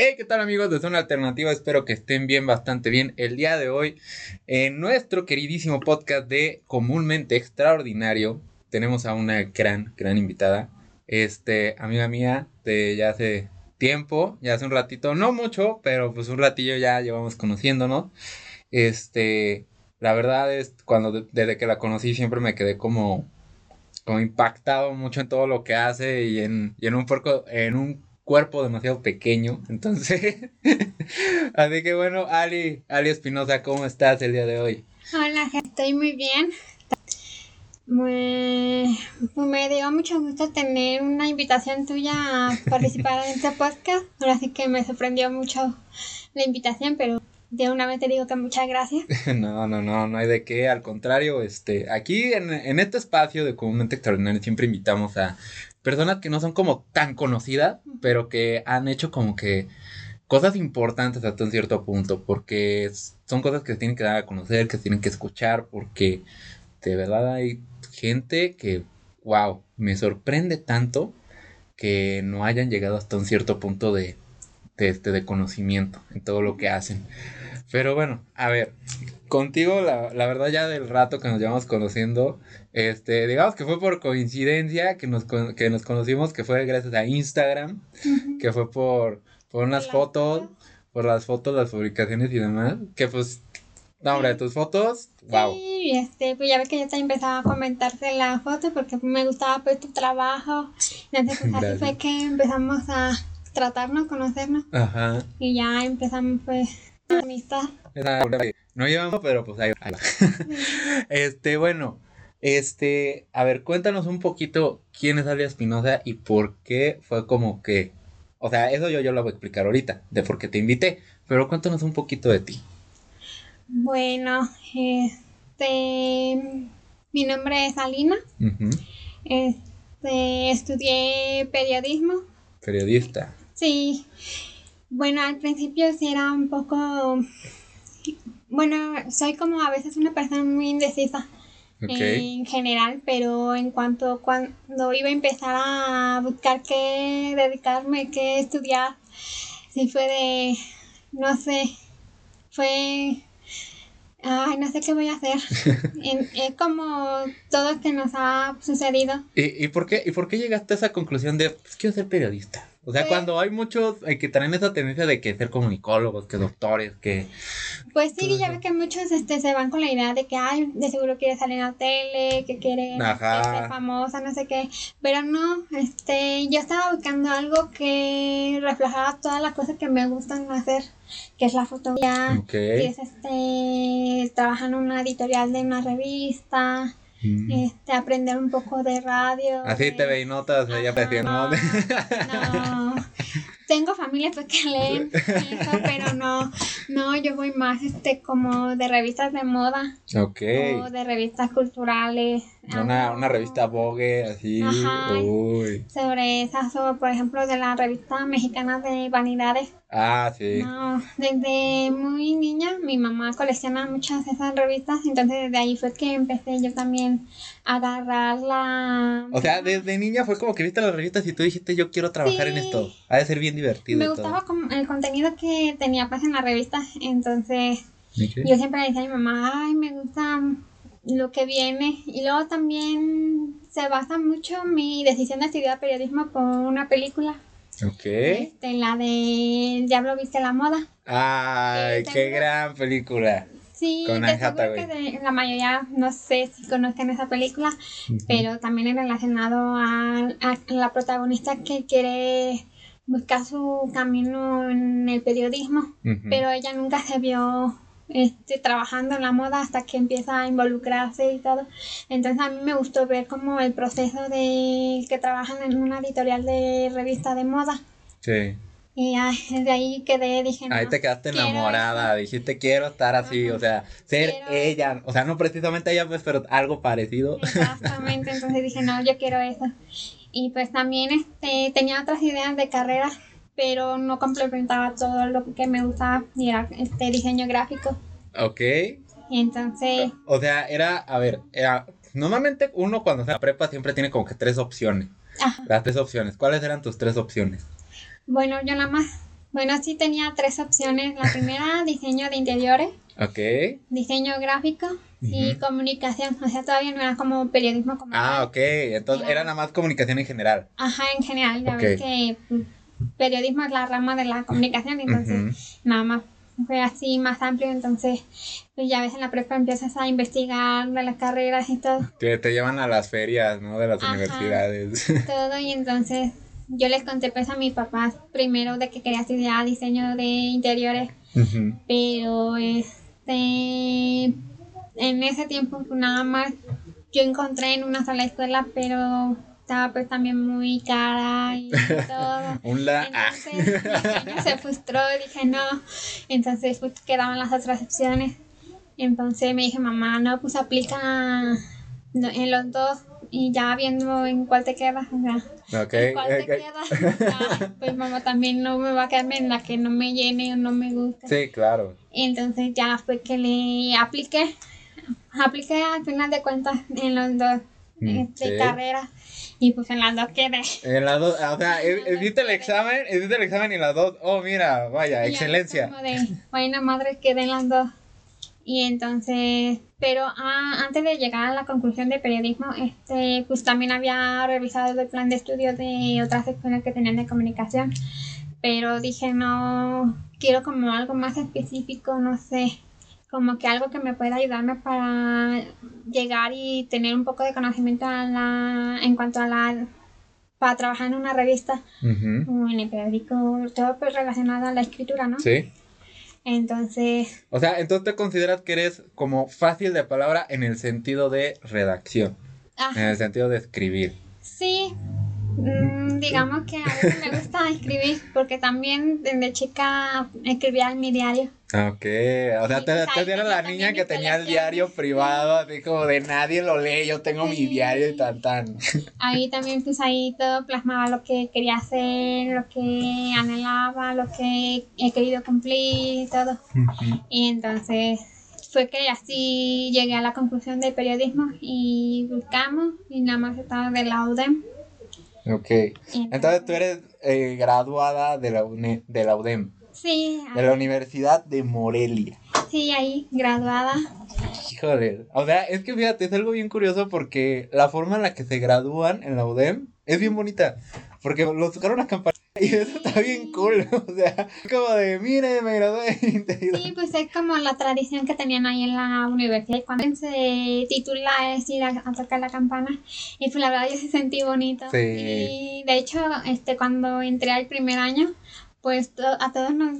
Hey, ¿qué tal amigos de Zona Alternativa? Espero que estén bien, bastante bien. El día de hoy, en nuestro queridísimo podcast de Comúnmente Extraordinario, tenemos a una gran, gran invitada. Este, amiga mía, de ya hace tiempo, ya hace un ratito, no mucho, pero pues un ratillo ya llevamos conociéndonos. Este, la verdad es, cuando desde que la conocí siempre me quedé como, como impactado mucho en todo lo que hace y en, y en un porco, en un cuerpo demasiado pequeño. Entonces, así que bueno, Ali, Ali Espinosa, ¿cómo estás el día de hoy? Hola, estoy muy bien. Me, me dio mucho gusto tener una invitación tuya a participar en este podcast. Ahora sí que me sorprendió mucho la invitación, pero de una vez te digo que muchas gracias. No, no, no, no hay de qué. Al contrario, este, aquí en, en este espacio de Comúnmente Extraordinario siempre invitamos a personas que no son como tan conocidas, pero que han hecho como que cosas importantes hasta un cierto punto, porque son cosas que se tienen que dar a conocer, que se tienen que escuchar, porque de verdad hay gente que, wow, me sorprende tanto que no hayan llegado hasta un cierto punto de, de, este, de conocimiento en todo lo que hacen. Pero bueno, a ver, contigo, la, la, verdad, ya del rato que nos llevamos conociendo, este, digamos que fue por coincidencia que nos, que nos conocimos, que fue gracias a Instagram, que fue por, por unas fotos, por las fotos, las publicaciones y demás, que pues, no, hombre, tus fotos, wow. Sí, este, pues ya ves que yo también empezaba a comentarte la foto porque me gustaba pues tu trabajo, entonces pues así fue que empezamos a tratarnos, conocernos, Ajá. y ya empezamos pues amistad. No llevamos, pero pues ahí va. este, bueno, este, a ver, cuéntanos un poquito quién es Alia Espinosa y por qué fue como que, o sea, eso yo, yo lo voy a explicar ahorita, de por qué te invité, pero cuéntanos un poquito de ti. Bueno, este, mi nombre es Alina, este, estudié periodismo. Periodista. Sí, bueno, al principio sí era un poco bueno, soy como a veces una persona muy indecisa en general, pero en cuanto cuando iba a empezar a buscar qué dedicarme, qué estudiar, sí fue de, no sé, fue, ay, no sé qué voy a hacer. es como todo que nos ha sucedido. ¿Y, y, por qué, ¿Y por qué llegaste a esa conclusión de, pues quiero ser periodista? O sea, cuando hay muchos que traen esa tendencia de que ser comunicólogos, que doctores, que... Pues sí, ya ves que muchos este, se van con la idea de que, ay, de seguro quiere salir en la tele, que quiere ser famosa, no sé qué. Pero no, este, yo estaba buscando algo que reflejara todas las cosas que me gustan hacer, que es la fotografía, que es este, trabajar en una editorial de una revista, Mm. Este, aprender un poco de radio. Así te veis notas, no, no. Tengo familia pues que leen eso, pero no, no, yo voy más este como de revistas de moda. Ok. O de revistas culturales. Una, una revista Vogue, así. Uy. Sobre esas, o por ejemplo, de la revista mexicana de vanidades. Ah, sí. No, desde muy niña mi mamá colecciona muchas de esas revistas, entonces desde ahí fue que empecé yo también a agarrar la... O sea, desde niña fue como que viste las revistas y tú dijiste yo quiero trabajar en esto. Ha de ser bien divertido. Me gustaba el contenido que tenía pues en la revista, entonces yo siempre le decía a mi mamá, ay, me gusta lo que viene. Y luego también se basa mucho mi decisión de estudiar periodismo por una película. Ok. Este, la de El Diablo Viste la Moda. Ay, qué gran película. Sí, con que de, la mayoría no sé si conozcan esa película, pero también es relacionado a, la protagonista que quiere buscar su camino en el periodismo, pero ella nunca se vio este, trabajando en la moda hasta que empieza a involucrarse y todo. Entonces a mí me gustó ver como el proceso de que trabajan en una editorial de revista de moda. Sí. Y desde ahí quedé, dije, Ahí te quedaste enamorada, dijiste, quiero estar así, o sea, ser ella, o sea, no precisamente ella, pues, pero algo parecido. Exactamente, entonces dije, no, yo quiero eso. Y pues también este, tenía otras ideas de carrera pero no complementaba todo lo que me gustaba y era este diseño gráfico. Ok. Entonces... O sea, era, a ver, era, normalmente uno cuando se prepa siempre tiene como que tres opciones. Ajá. Las tres opciones. ¿Cuáles eran tus tres opciones? Bueno, yo nada más Bueno, sí tenía tres opciones. La primera, diseño de interiores. Ok. Diseño gráfico y comunicación. O sea, todavía no era como periodismo como Ah, ok. Entonces era, nada más comunicación en general. Ajá, en general. Ya ves que periodismo es la rama de la comunicación, entonces nada más fue así más amplio, entonces pues ya ves en la prepa empiezas a investigar de las carreras y todo. Te llevan a las ferias, ¿no? De las universidades. Todo y entonces yo les conté pues a mis papás primero de que quería estudiar diseño de interiores, pero este en ese tiempo pues, nada más yo encontré en una sola escuela, pero estaba pues también muy cara y todo. Un la... Entonces se frustró dije no. Entonces pues quedaban las otras opciones. Entonces me dije, mamá, no, pues aplica en los dos y ya viendo en cuál te queda, o sea, okay, cuál te queda, pues mamá también no me va a quedarme en la que no me llene o no me gusta. Sí, claro. Entonces ya fue que le apliqué, apliqué al final de cuentas en los dos mm, este, carreras y pues en las dos quedé. En las dos, o sea, hiciste el examen, hiciste el examen y en las dos, oh mira, vaya, excelencia. Como de, bueno, madre, quedé en las dos. Y entonces, pero ah, antes de llegar a la conclusión de periodismo, este, pues también había revisado el plan de estudio de otras escuelas que tenían de comunicación. Pero dije, no, quiero como algo más específico, no sé como que algo que me pueda ayudarme para llegar y tener un poco de conocimiento a la, en cuanto a la para trabajar en una revista o en el periódico, todo pues relacionado a la escritura, ¿no? Sí. Entonces. O sea, entonces te consideras que eres como fácil de palabra en el sentido de redacción. En el sentido de escribir. Sí, digamos que a veces me gusta escribir porque también desde chica escribía en mi diario. Ok, o sea, pues te, la niña que tenía el diario privado, así como de nadie lo lee, yo tengo mi diario y tan tan. Ahí también pues ahí todo plasmaba lo que quería hacer, lo que anhelaba, lo que he querido cumplir y todo. Y entonces fue que así llegué a la conclusión del periodismo y buscamos y nada más estaba de la UDEM. Ok. Entonces tú eres eh, graduada de la, de la UDEM. Sí. De la Universidad de Morelia. Sí, ahí, graduada. Híjole. O sea, es que fíjate, es algo bien curioso porque la forma en la que se gradúan en la UDEM es bien bonita. Porque los tocaron a campaña y eso está bien cool, o sea, como de, mire, me gradué Sí, pues es como la tradición que tenían ahí en la universidad. Cuando se titula es ir a, tocar la campana. Y pues la verdad yo se sentí bonito. Sí. Y de hecho, este, cuando entré al primer año, pues a todos nos,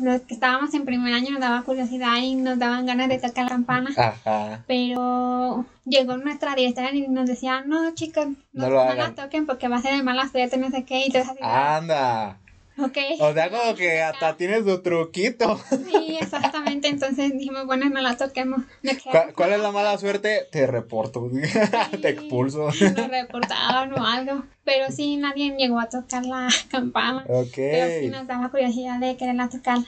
los que estábamos en primer año nos daba curiosidad y nos daban ganas de tocar la campana. Ajá. Pero llegó nuestra directora y nos decía, no chicos, no, no, la toquen porque va a ser de mala suerte, no sé qué. Y entonces, Anda. Okay. O sea, como que hasta tienes su truquito. Sí, exactamente. Entonces dijimos, bueno, no la toquemos. ¿Cuál, es la mala suerte? Te reporto. Te expulso. Nos reportaron o algo. Pero sí, nadie llegó a tocar la campana. Ok. Pero sí nos daba curiosidad de quererla tocar.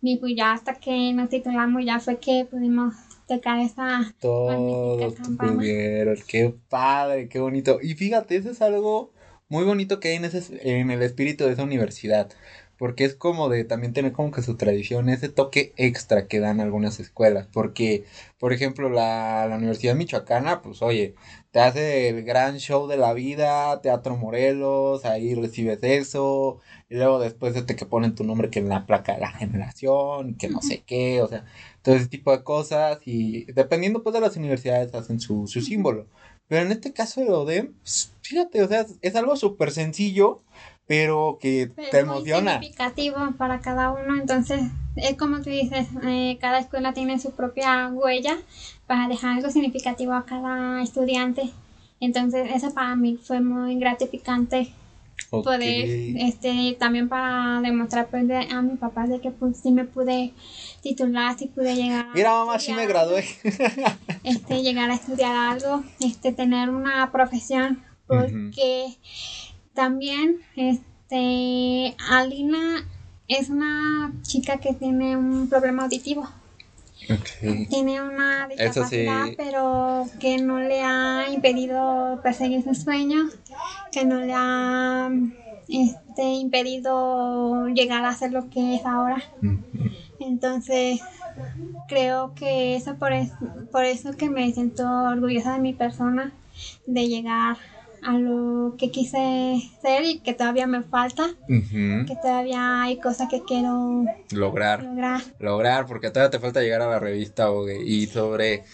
Y pues ya hasta que nos titulamos, ya fue que pudimos tocar esa Todos campana. Qué padre, qué bonito. Y fíjate, eso es algo muy bonito que hay en, ese, en el espíritu de esa universidad. Porque es como de también tener como que su tradición, ese toque extra que dan algunas escuelas. Porque, por ejemplo, la, la Universidad Michoacana, pues oye, te hace el gran show de la vida, Teatro Morelos, ahí recibes eso, y luego después este que ponen tu nombre que en la placa de la generación, que no sé qué, o sea, todo ese tipo de cosas, y dependiendo pues de las universidades hacen su, su símbolo. Pero en este caso de ODEM, pues, fíjate, o sea, es algo súper sencillo, pero que te emociona. Es significativo para cada uno, entonces es como tú dices, eh, cada escuela tiene su propia huella para dejar algo significativo a cada estudiante. Entonces eso para mí fue muy gratificante poder, este, también para demostrar pues, a mi papá de que pues sí me pude titular, sí pude llegar a Mira mamá, sí me gradué. este, llegar a estudiar algo, este, tener una profesión, porque también, este, Alina es una chica que tiene un problema auditivo. Tiene una discapacidad, pero que no le ha impedido perseguir sus sueños, que no le ha este, impedido llegar a ser lo que es ahora. Entonces, creo que eso por, por eso que me siento orgullosa de mi persona, de llegar a lo que quise ser y que todavía me falta, que todavía hay cosas que quiero lograr. Lograr. porque todavía te falta llegar a la revista y sobre,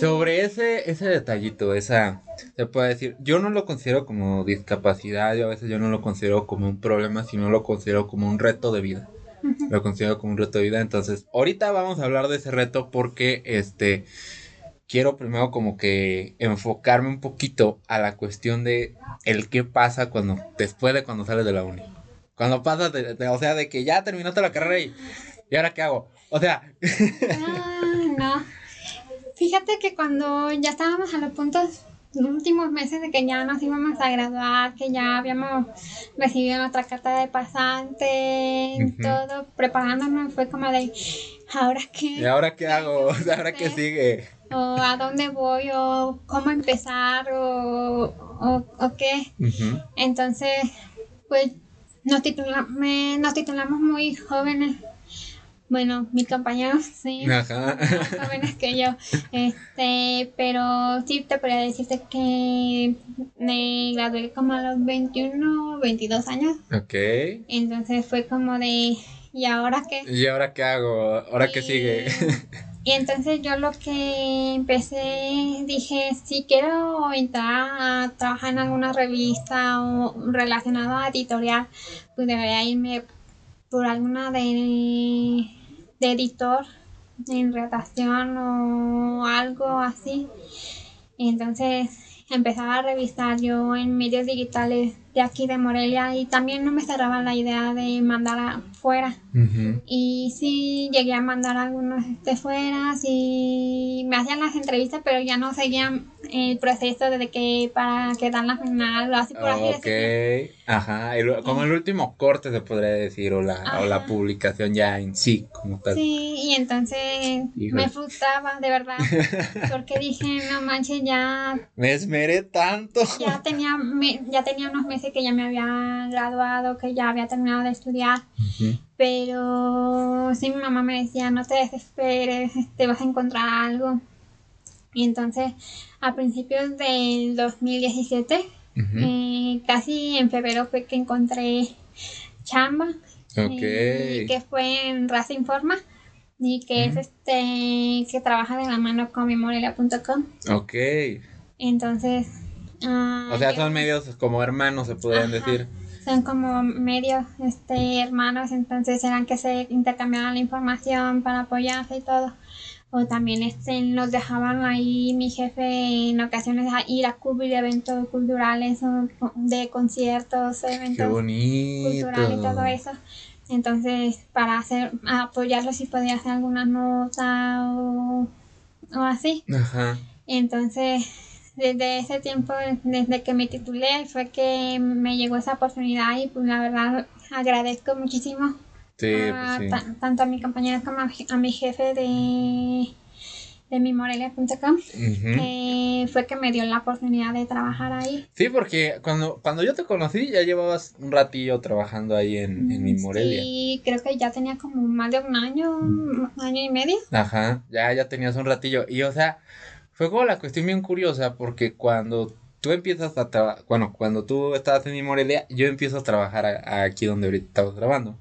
sobre ese, ese detallito, esa, se puede decir, yo no lo considero como discapacidad, yo a veces yo no lo considero como un problema, sino lo considero como un reto de vida. Lo considero como un reto de vida, entonces ahorita vamos a hablar de ese reto porque este quiero primero como que enfocarme un poquito a la cuestión de el qué pasa cuando, después de cuando sales de la uni. Cuando pasas, de, o sea, de que ya terminaste la carrera y, ¿y ahora qué hago? O sea... No, no. Fíjate que cuando ya estábamos a los puntos los últimos meses de que ya nos íbamos a graduar, que ya habíamos recibido nuestra carta de pasante, todo, preparándonos, fue como de, ¿ahora qué? ¿Y ahora qué hago? ¿Ahora qué sigue? O a dónde voy o cómo empezar o, o, qué. Entonces, pues nos, nos titulamos muy jóvenes. Bueno, mis compañeros, sí, más jóvenes que yo, este, pero sí te podría decirte que me gradué como a los 21, 22 años. Ok. Entonces fue como de, ¿y ahora qué? ¿Y ahora qué hago? ¿Ahora qué sigue? Y entonces yo lo que empecé, dije, si quiero entrar a trabajar en alguna revista o relacionada a editorial, pues debería irme por alguna de, de editor en redacción o algo así. Entonces empezaba a revisar yo en medios digitales de aquí de Morelia y también no me cerraba la idea de mandar afuera. Y sí llegué a mandar algunos de fuera, y me hacían las entrevistas, pero ya no seguían el proceso desde que para quedar la final o así por así Ok, ajá, como el último corte se podría decir o la, o la publicación ya en sí como tal. Sí, y entonces me frustraba de verdad porque dije, no manches, ya... Me esmeré tanto. Ya tenía, ya tenía unos meses que ya me había graduado, que ya había terminado de estudiar, pero sí mi mamá me decía, no te desesperes, te vas a encontrar algo. Y entonces, a principios del 2017, eh, casi en febrero fue que encontré chamba, eh, que fue en Raza Informa y que es este que trabaja de la mano con memoria.com. Ok. Entonces, o sea, son medios como hermanos, se podrían decir. Son como medios este, hermanos, entonces eran que se intercambiaban la información para apoyarse y todo. O también este, nos dejaban ahí mi jefe en ocasiones a ir a cubrir eventos culturales o de conciertos, eventos culturales y todo eso. Entonces, para hacer, apoyarlos si podía hacer alguna nota o, o así. Ajá. Entonces, desde ese tiempo, desde que me titulé, fue que me llegó esa oportunidad y pues la verdad agradezco muchísimo pues tanto a mi compañera como a, mi jefe de, de mimorelia.com que fue que me dio la oportunidad de trabajar ahí. Sí, porque cuando, cuando yo te conocí ya llevabas un ratillo trabajando ahí en, en Mimorelia. Sí, creo que ya tenía como más de un año, un año y medio. Ajá, ya, ya tenías un ratillo. Y o sea, fue como la cuestión bien curiosa porque cuando tú empiezas a trabajar, bueno, cuando tú estabas en mi Morelia, yo empiezo a trabajar aquí donde ahorita estamos grabando.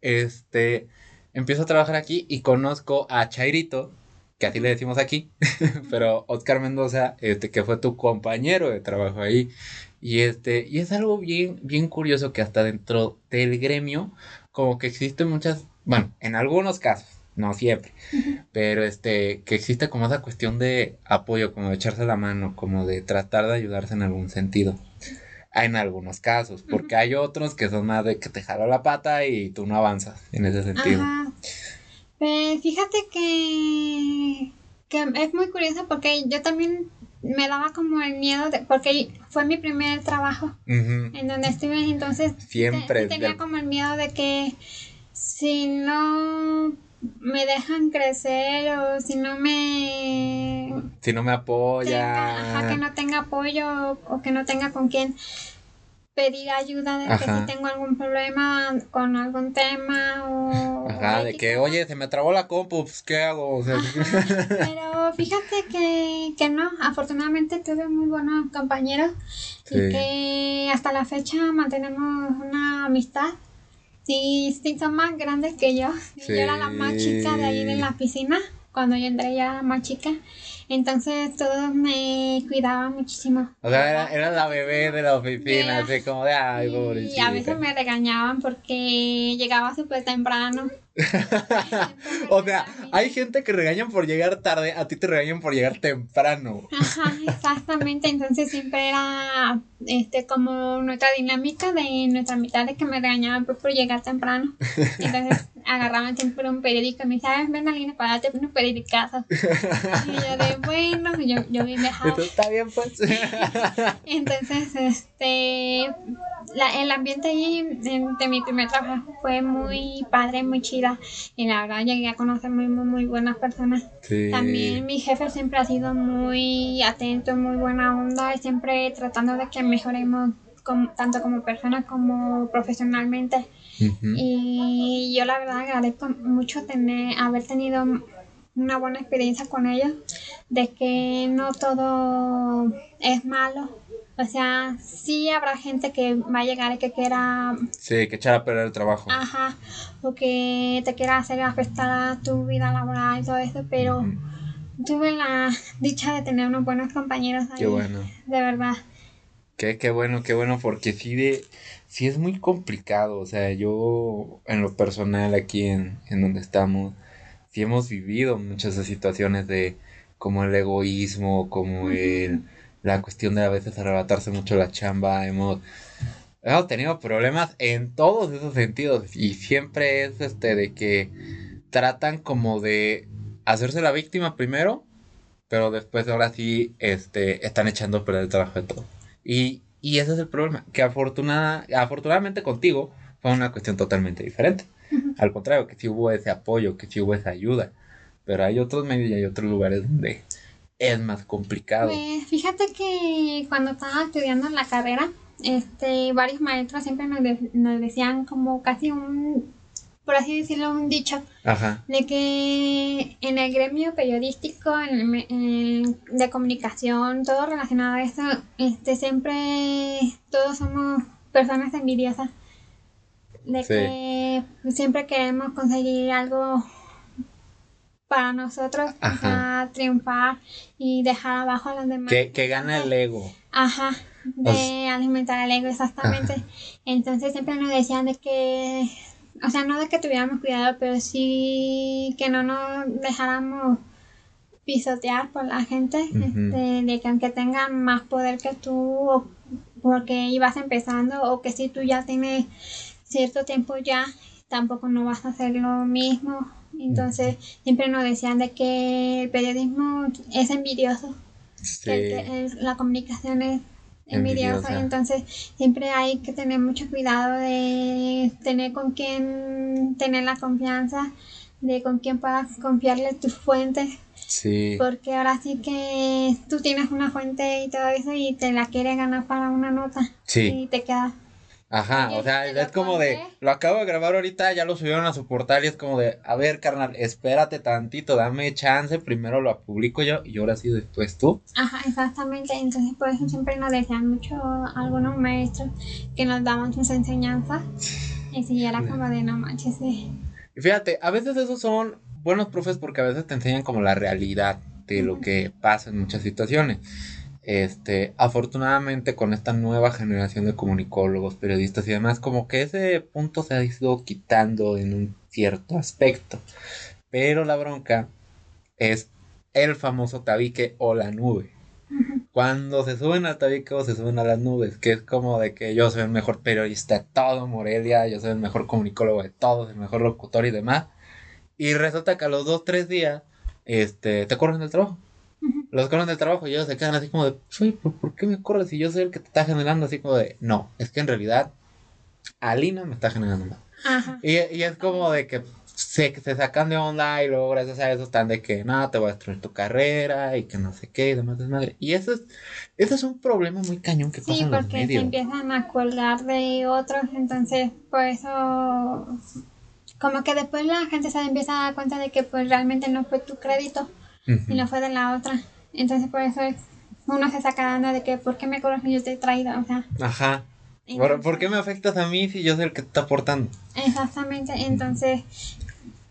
Este, empiezo a trabajar aquí y conozco a Chairito, que así le decimos aquí, pero Oscar Mendoza, este, que fue tu compañero de trabajo ahí. Y este, y es algo bien, bien curioso que hasta dentro del gremio, como que existen muchas, bueno, en algunos casos, no siempre, pero este, que existe como esa cuestión de apoyo, como de echarse la mano, como de tratar de ayudarse en algún sentido. En algunos casos, porque hay otros que son más de que te jala la pata y tú no avanzas en ese sentido. Pues fíjate que, que es muy curioso porque yo también me daba como el miedo de, porque fue mi primer trabajo en donde estuve entonces siempre tenía como el miedo de que si no me dejan crecer o si no me si no me apoya que no tenga apoyo o que no tenga con quién pedir ayuda de que si tengo algún problema con algún tema o... Ajá, de que, oye, se me trabó la compu, pues, ¿qué hago? pero fíjate que, que no, afortunadamente tuve muy buenos compañeros y que hasta la fecha mantenemos una amistad. Sí, sí, son más grandes que yo. Yo era la más chica de ahí de la piscina. Cuando yo entré ya era más chica. Entonces todos me cuidaban muchísimo. O sea, era, la bebé de la oficina, así como de, ay, pobrecita. Y a veces me regañaban porque llegaba súper temprano. o sea, hay gente que regañan por llegar tarde, a ti te regañan por llegar temprano. Ajá, exactamente. Entonces siempre era este como nuestra dinámica de nuestra mitad de que me regañaban por, llegar temprano. Entonces agarraban siempre un periódico y me decían, ven Alina, para darte un periodicazo. Y yo de bueno, yo, yo bien está bien pues. Entonces, este la, el ambiente ahí de, mi primer trabajo fue muy padre, muy chida. Y la verdad llegué a conocer muy, muy, muy buenas personas. También mi jefe siempre ha sido muy atento, muy buena onda y siempre tratando de que mejoremos tanto como persona como profesionalmente. Y yo la verdad agradezco mucho tener, haber tenido una buena experiencia con ellos, de que no todo es malo o sea, sí habrá gente que va a llegar y que quiera... Sí, que echar a perder el trabajo. Ajá, o que te quiera hacer afectar tu vida laboral y todo eso, pero tuve la dicha de tener unos buenos compañeros ahí. Qué bueno. De verdad. Qué, qué bueno, qué bueno, porque sí, de, sí es muy complicado. O sea, yo en lo personal aquí en, en donde estamos, sí hemos vivido muchas situaciones de como el egoísmo, como el la cuestión de a veces arrebatarse mucho la chamba, hemos, hemos tenido problemas en todos esos sentidos y siempre es este de que tratan como de hacerse la víctima primero, pero después ahora sí este, están echando a perder el trabajo de todo. Y, y ese es el problema, que afortunada, afortunadamente contigo fue una cuestión totalmente diferente. Al contrario, que sí hubo ese apoyo, que sí hubo esa ayuda. Pero hay otros medios y hay otros lugares donde es más complicado. Pues fíjate que cuando estaba estudiando la carrera, este, varios maestros siempre nos, decían como casi un, por así decirlo, un dicho, de que en el gremio periodístico, en, de comunicación, todo relacionado a eso, este, siempre todos somos personas envidiosas. De que siempre queremos conseguir algo para nosotros triunfar y dejar abajo a los demás. Que, que gana el ego. Ajá, de alimentar el ego, exactamente. Entonces siempre nos decían de que, o sea, no de que tuviéramos cuidado, pero sí que no nos dejáramos pisotear por la gente, este, de que aunque tengan más poder que tú, porque ibas empezando, o que si tú ya tienes cierto tiempo ya, tampoco no vas a hacer lo mismo entonces, siempre nos decían de que el periodismo es envidioso, que, la comunicación es envidiosa. Entonces, siempre hay que tener mucho cuidado de tener con quién tener la confianza, de con quién puedas confiarle tus fuentes. Sí. Porque ahora sí que tú tienes una fuente y todo eso y te la quiere ganar para una nota. Sí. Y te queda Ajá, o sea, es como de, lo acabo de grabar ahorita, ya lo subieron a su portal y es como de, a ver, carnal, espérate tantito, dame chance, primero lo publico yo y ahora sí después tú. Ajá, exactamente, entonces por eso siempre nos decían mucho algunos maestros que nos daban sus enseñanzas y si era como de no manches. Sí. Y fíjate, a veces esos son buenos profes porque a veces te enseñan como la realidad de lo que pasa en muchas situaciones. Este, afortunadamente con esta nueva generación de comunicólogos, periodistas y demás, como que ese punto se ha ido quitando en un cierto aspecto. Pero la bronca es el famoso tabique o la nube. Cuando se suben al tabique o se suben a las nubes, que es como de que yo soy el mejor periodista de todo Morelia, yo soy el mejor comunicólogo de todos, el mejor locutor y demás. Y resulta que a los dos, tres días, este, te corren del trabajo los corren del trabajo y ellos se quedan así como de, ¿por, qué me corres si yo soy el que te está generando así como de, no, es que en realidad Alina me está generando más. Y, y, es como de que se, se sacan de onda y luego gracias a eso están de que no, te voy a destruir tu carrera y que no sé qué y demás desmadre. Y eso es, eso es un problema muy cañón que pasa Sí, en los porque se medios. empiezan a colgar de otros, entonces por eso como que después la gente se empieza a dar cuenta de que pues realmente no fue tu crédito, Ujú. sino fue de la otra. Entonces por eso es- uno se saca de onda de que ¿por qué me cobras yo te he traído? O sea, Ajá. ¿Por, entonces- por qué me afectas a mí si yo soy el que te está aportando? Exactamente, entonces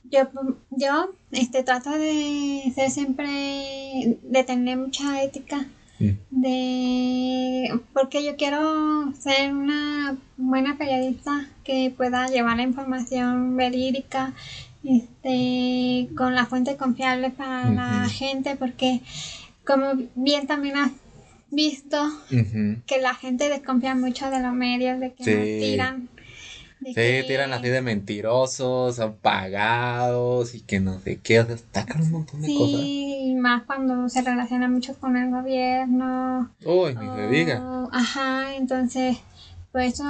yo, yo este, trato de ser siempre, de tener mucha ética, Mm. de porque yo quiero ser una buena periodista que pueda llevar la información verídica, este, con la fuente confiable para la gente, porque como bien también has visto que la gente desconfía mucho de los medios, de que nos tiran. Sí, que- tiran así de mentirosos, son pagados y que no sé qué, o sea, sacan un montón de cosas. Sí, más cuando se relaciona mucho con el gobierno. Uy, ni se diga. Ajá, entonces, por eso,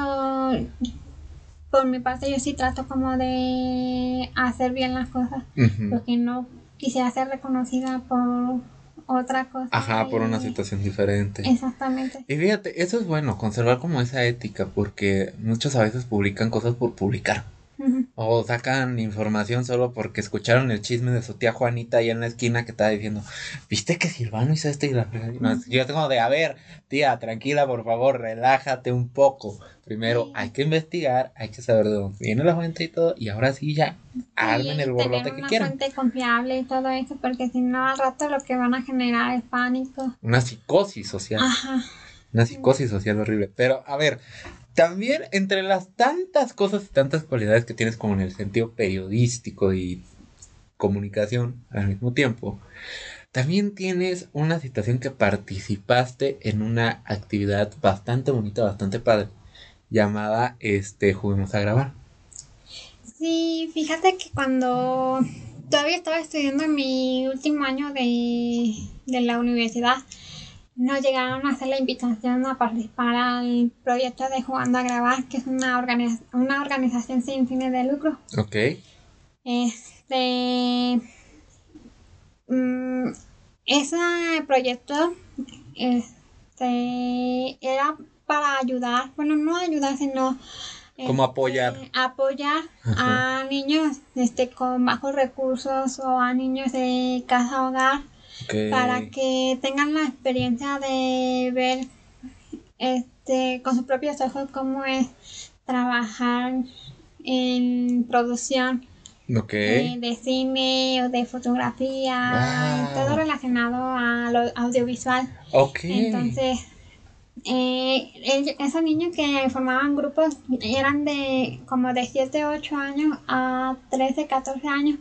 por mi parte, yo sí trato como de hacer bien las cosas, porque no quisiera ser reconocida por otra cosa. Ajá, por una situación diferente. Exactamente. Y fíjate, eso es bueno, conservar como esa ética, porque muchos a veces publican cosas por publicar. O sacan información solo porque escucharon el chisme de su tía Juanita ahí en la esquina que estaba diciendo, ¿viste que Silvano hizo esto y la fregada?" Y no, Yo tengo de, a ver, tía, tranquila, por favor, relájate un poco. Primero Sí. hay que investigar, hay que saber de dónde viene la fuente y todo, y ahora sí ya, armen el borlote que una quieran. fuente confiable y todo eso, porque si no, al rato lo que van a generar es pánico. Una psicosis social. Ajá. Una psicosis social horrible. Pero, a ver, también entre las tantas cosas y tantas cualidades que tienes como en el sentido periodístico y comunicación al mismo tiempo, también tienes una situación que participaste en una actividad bastante bonita, bastante padre, llamada este Juguemos a grabar. Sí, fíjate que cuando todavía estaba estudiando en mi último año de, de la universidad, nos llegaron a hacer la invitación a participar al proyecto de Jugando a Grabar, que es una, una organización sin fines de lucro. Ok. Este. mm, ese proyecto este, era para ayudar, bueno, no ayudar, sino. Como este, apoyar. apoyar a niños este, con bajos recursos o a niños de casa hogar Para que tengan la experiencia de ver este, con sus propios ojos cómo es trabajar en producción eh, de cine o de fotografía, Wow. todo relacionado a lo audiovisual. Entonces, eh, esos niños que formaban grupos eran de como de 7, 8 años a 13, 14 años,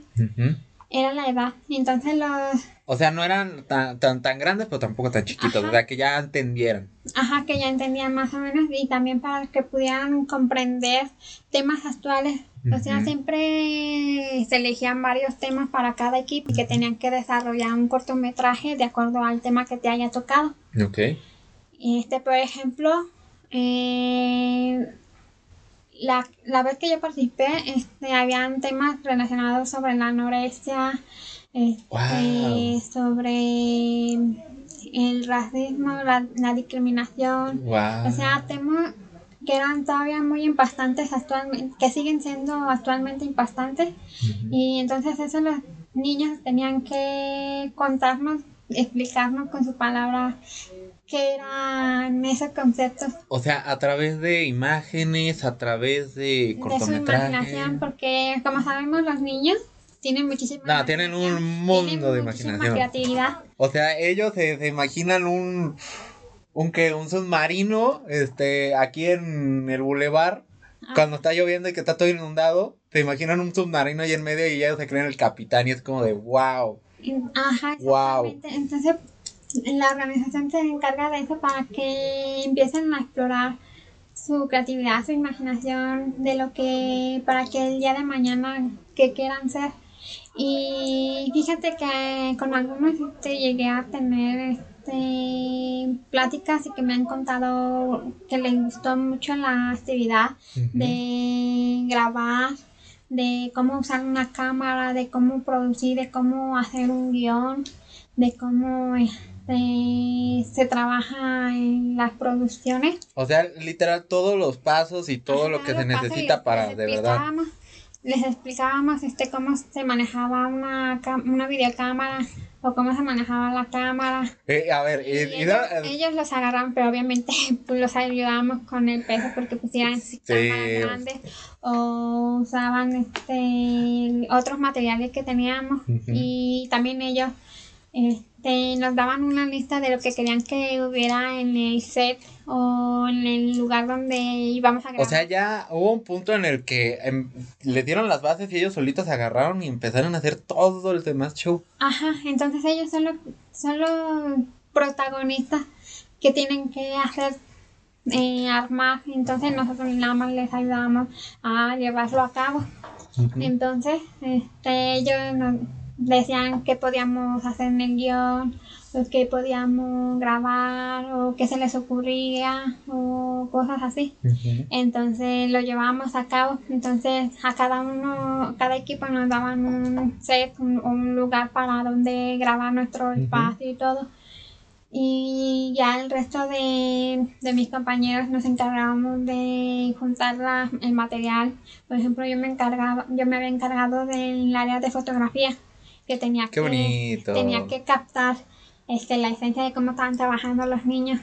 era la edad. Entonces los, O sea, no eran tan, tan, tan grandes, pero tampoco tan chiquitos. Ajá. O sea, que ya entendieran. ajá, que ya entendían más o menos y también para que pudieran comprender temas actuales. O sea, siempre se elegían varios temas para cada equipo y que tenían que desarrollar un cortometraje de acuerdo al tema que te haya tocado. Ok. Este, por ejemplo, eh, la, la vez que yo participé, este, habían temas relacionados sobre la anorexia, este, Wow. sobre el racismo, la, la discriminación, Wow. o sea, temas que eran todavía muy impactantes actualmente, que siguen siendo actualmente impactantes. Ujú. Y entonces eso los niños tenían que contarnos, explicarnos con sus palabras qué eran esos conceptos O sea, a través de imágenes, a través de de su imaginación, porque como sabemos los niños tienen muchísima No, tienen un mundo de imaginación. creatividad. O sea, ellos se, se imaginan un un que un submarino este aquí en el bulevar Ah. cuando está lloviendo y que está todo inundado, se imaginan un submarino ahí en medio y ellos se creen el capitán y es como de wow. Ajá, Wow. Entonces, la organización se encarga de eso para que empiecen a explorar su creatividad, su imaginación, de lo que, para que el día de mañana que quieran ser. Y fíjate que con algunos este, llegué a tener este, pláticas y que me han contado que les gustó mucho la actividad Ujú. de grabar, de cómo usar una cámara, de cómo producir, de cómo hacer un guion, de cómo este, se trabaja en las producciones. O sea, literal todos los pasos y todo lo que se necesita para de verdad. Les explicábamos este cómo se manejaba una, una videocámara o cómo se manejaba la cámara. Eh, a ver, ellos, los agarran, pero obviamente pues, los ayudábamos con el peso porque pusieran cámaras grandes o usaban este otros materiales que teníamos. Y también ellos este, nos daban una lista de lo que querían que hubiera en el set o en el lugar donde íbamos a grabar. O sea, ya hubo un punto en el que em, le dieron las bases y ellos solitos se agarraron y empezaron a hacer todo el demás show. Ajá, entonces ellos son los, son los protagonistas que tienen que hacer eh, armar, entonces nosotros nada más les ayudamos a llevarlo a cabo. Entonces, este, ellos nos decían qué podíamos hacer en el guion, o qué podíamos grabar, o qué se les ocurría, o cosas así. Entonces lo llevábamos a cabo. Entonces a cada uno, cada equipo nos daban un set, un, un lugar para donde grabar nuestro espacio y todo. Y ya el resto de, de mis compañeros nos encargábamos de juntar la, el material. Por ejemplo, yo me encargaba, yo me había encargado del área de fotografía que tenía que tenía que captar este la esencia de cómo estaban trabajando los niños.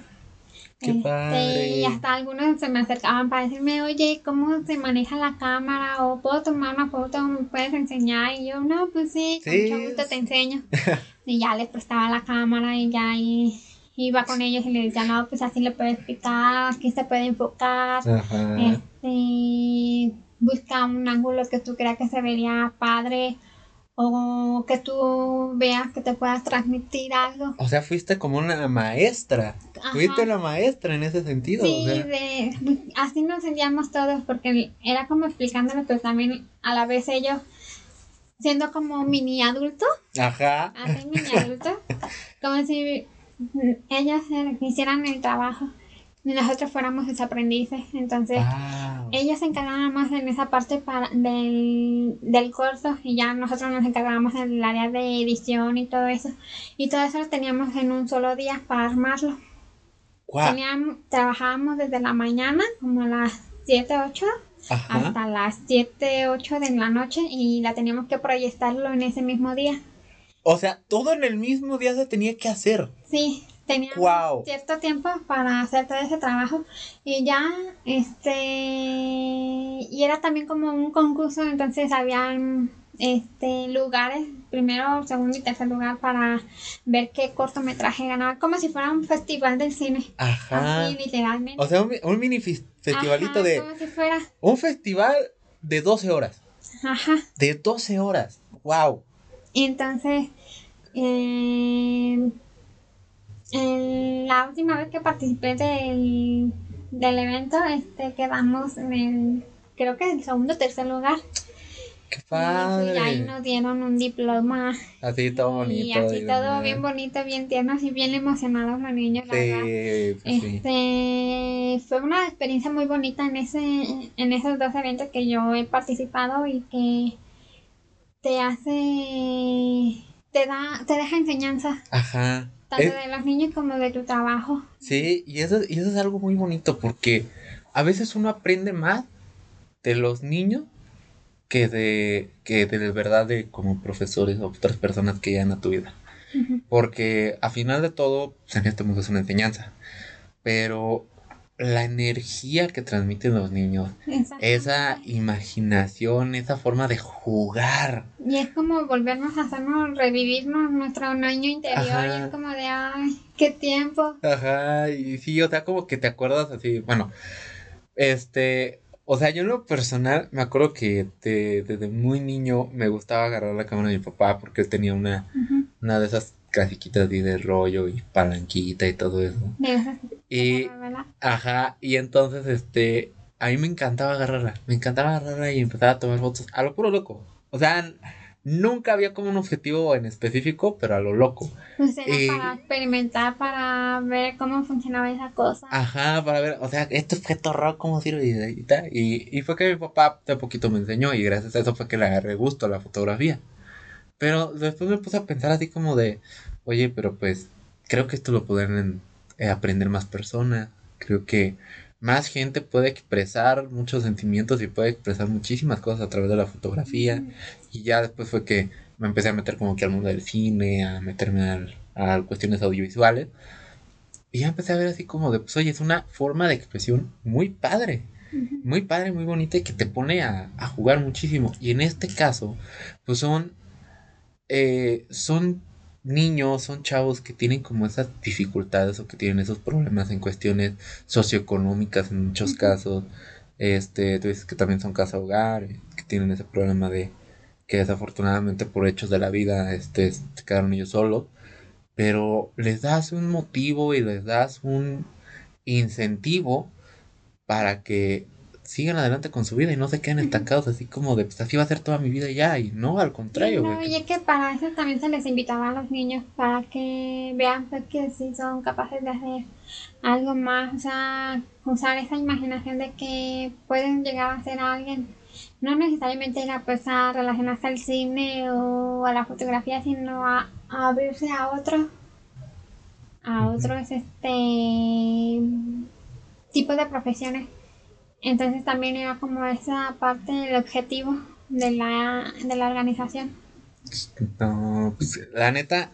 Este, y hasta algunos se me acercaban para decirme, oye, ¿cómo se maneja la cámara? O puedo tomar una foto, ¿me puedes enseñar? Y yo, no, pues sí, con mucho gusto te enseño. y ya les prestaba la cámara y ya y, iba con ellos y les decía, no, pues así le puedes explicar, aquí se puede enfocar. Este, busca un ángulo que tú creas que se vería padre o que tú veas que te puedas transmitir algo. O sea, fuiste como una maestra. Fuiste la maestra en ese sentido. Sí, así nos sentíamos todos porque era como explicándolo, pero también a la vez ellos siendo como mini adulto. Ajá. Así mini adulto. como si ellos hicieran el trabajo nosotros fuéramos sus aprendices. Entonces, ellos se encargaban más en esa parte para, del, del curso y ya nosotros nos encargábamos en el área de edición y todo eso. Y todo eso lo teníamos en un solo día para armarlo. Teníamos, trabajábamos desde la mañana, como a las 7, 8, hasta las 7, 8 de la noche y la teníamos que proyectarlo en ese mismo día. O sea, todo en el mismo día se tenía que hacer. Sí, teníamos cierto tiempo para hacer todo ese trabajo y ya este y era también como un concurso entonces habían este lugares primero segundo y tercer lugar para ver qué cortometraje ganaba como si fuera un festival del cine. Ajá. así literalmente. O sea un, mini festivalito de como si fuera un festival de 12 horas. Ajá. de 12 horas. Wow y entonces eh, la última vez que participé del, del evento, este, quedamos en el, creo que en el segundo o tercer lugar. ¡Qué padre! Y ahí nos dieron un diploma. Así todo bonito. Y así todo bien bonito, bien tierno y bien emocionados los niños, sí, pues este, Fue una experiencia muy bonita en, ese, en esos dos eventos que yo he participado y que te hace... Te da, te deja enseñanza. Ajá tanto de los niños como de tu trabajo. Sí, y eso, y eso es algo muy bonito porque a veces uno aprende más de los niños que de, que de verdad de como profesores o otras personas que llegan a tu vida. Porque a final de todo, pues, en este mundo es una enseñanza. Pero la energía que transmiten los niños, esa imaginación, esa forma de jugar. Y es como volvernos a hacernos, revivirnos nuestro niño interior y es como de, ay, qué tiempo. Ajá, y sí, o sea, como que te acuerdas así, bueno, este, o sea, yo en lo personal me acuerdo que desde muy niño me gustaba agarrar la cámara de mi papá porque él tenía una, una de esas clasiquitas de rollo y palanquita y todo eso. Y, ajá, y entonces, este, a mí me encantaba agarrarla, me encantaba agarrarla y empezar a tomar fotos a lo puro loco. O sea, nunca había como un objetivo en específico, pero a lo loco. Pues era para experimentar, para ver cómo funcionaba esa cosa. Ajá, para ver, o sea, esto fue torrado, cómo sirve y, y, fue que mi papá de poquito me enseñó y gracias a eso fue que le agarré gusto a la fotografía. Pero después me puse a pensar así como de, oye, pero pues creo que esto lo pueden eh, aprender más personas. Creo que más gente puede expresar muchos sentimientos y puede expresar muchísimas cosas a través de la fotografía. Y ya después fue que me empecé a meter como que al mundo del cine, a meterme a cuestiones audiovisuales. Y ya empecé a ver así como de, pues oye, es una forma de expresión muy padre. Muy padre, muy bonita y que te pone a, a jugar muchísimo. Y en este caso, pues son, eh, son niños, son chavos que tienen como esas dificultades o que tienen esos problemas en cuestiones socioeconómicas en muchos casos. Este, tú dices que también son casa hogar, que tienen ese problema de que desafortunadamente por hechos de la vida este, se quedaron ellos solos. Pero les das un motivo y les das un incentivo para que sigan adelante con su vida y no se queden estancados así como de, pues así va a ser toda mi vida ya y no, al contrario. No, y es que para eso también se les invitaba a los niños, para que vean pues, que sí son capaces de hacer algo más, o sea, usar esa imaginación de que pueden llegar a ser alguien. No necesariamente era pues a relacionarse al cine o a la fotografía, sino a, abrirse a otros, a otros este tipos de profesiones entonces también era como esa parte del objetivo de la, de la organización. No, pues la neta,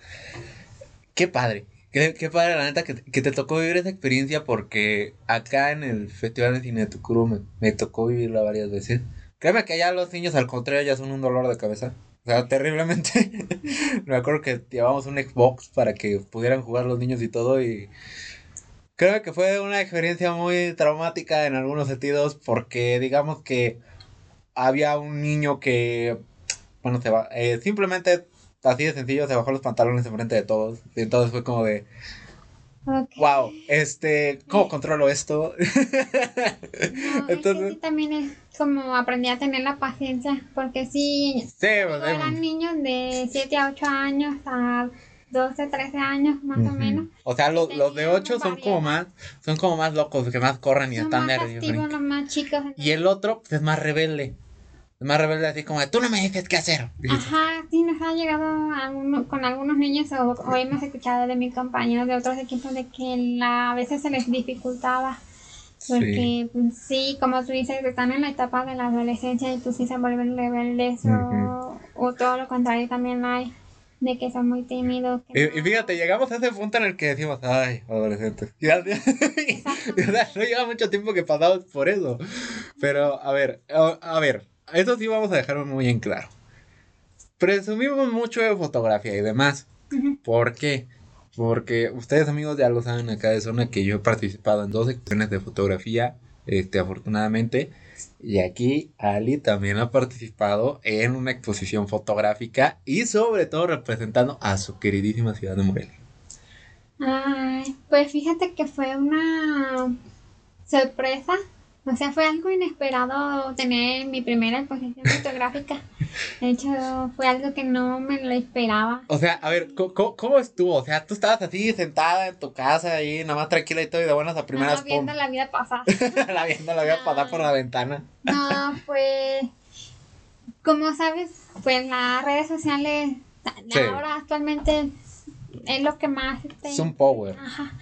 qué padre. Qué, padre, la neta, que, te tocó vivir esa experiencia porque acá en el Festival de Cine de Tucuru me tocó vivirla varias veces. Créeme que allá los niños al contrario ya son un dolor de cabeza. O sea, terriblemente. me acuerdo que llevamos un Xbox para que pudieran jugar los niños y todo y creo que fue una experiencia muy traumática en algunos sentidos porque digamos que había un niño que, bueno, se va, eh, simplemente así de sencillo se bajó los pantalones enfrente de todos y entonces fue como de... Wow, este, ¿cómo controlo esto? entonces, también es como aprendí a tener la paciencia, porque sí, sí pues, eran niños de 7 a 8 años a 12, 13 años más o menos. O sea, los, los de 8 son como más, son como más locos, que más corren y están nerviosos. los más chicos. Y el otro pues, es más rebelde. Es más rebelde así como, tú no me dices qué hacer. Ajá, sí, nos ha llegado con algunos niños o, hemos escuchado de mis compañeros de otros equipos de que a veces se les dificultaba. Porque pues, sí. como tú dices, están en la etapa de la adolescencia y pues sí se vuelven rebeldes o, o todo lo contrario también hay de que son muy tímidos. y, fíjate, llegamos a ese punto en el que decimos, ay, adolescentes. Ya, no lleva mucho tiempo que pasamos por eso. Pero, a ver, a, ver, eso sí vamos a dejarlo muy en claro. Presumimos mucho de fotografía y demás. ¿Por qué? Porque ustedes amigos ya lo saben acá de zona que yo he participado en dos secciones de fotografía, este, afortunadamente. Y aquí Ali también ha participado en una exposición fotográfica y sobre todo representando a su queridísima ciudad de Morelia. Ay, pues fíjate que fue una sorpresa o sea, fue algo inesperado tener mi primera exposición fotográfica. De hecho, fue algo que no me lo esperaba. O sea, a ver, ¿cómo, estuvo? O sea, tú estabas así sentada en tu casa ahí, nada más tranquila y todo, y de buenas a primeras. No, viendo la vida pasar. la viendo la vida pasar por la ventana. no, pues. Como sabes, pues las redes sociales ahora actualmente es lo que más. Este, es un power. Ajá.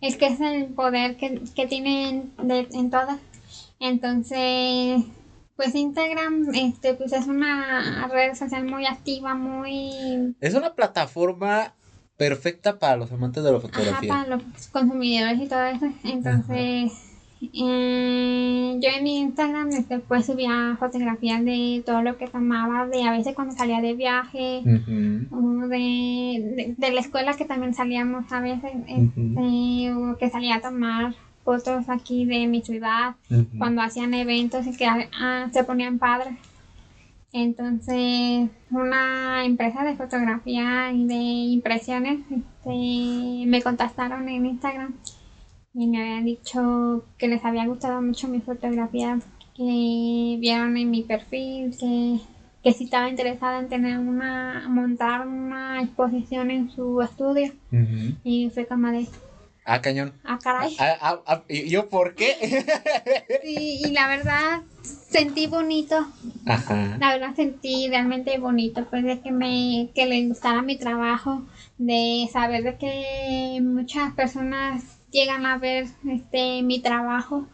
Es que es el poder que, que tienen en todas entonces, pues Instagram, este, pues es una red social muy activa, muy... Es una plataforma perfecta para los amantes de la fotografía. para los consumidores y todo eso. Entonces, eh, yo en mi Instagram este, pues subía fotografías de todo lo que tomaba, de a veces cuando salía de viaje, o de, de, la escuela que también salíamos a veces, este, o que salía a tomar fotos aquí de mi ciudad, cuando hacían eventos y que ah, se ponían padres. Entonces, una empresa de fotografía y de impresiones este, me contactaron en Instagram y me habían dicho que les había gustado mucho mi fotografía, que vieron en mi perfil que que si estaba interesada en tener una, montar una exposición en su estudio. Y fue como de, Ah, cañón. Ah, caray. Ah, ah, ah, ¿Y yo por qué? sí, y la verdad sentí bonito. Ajá. La verdad sentí realmente bonito, pues de que me, que le gustara mi trabajo, de saber de que muchas personas llegan a ver este mi trabajo,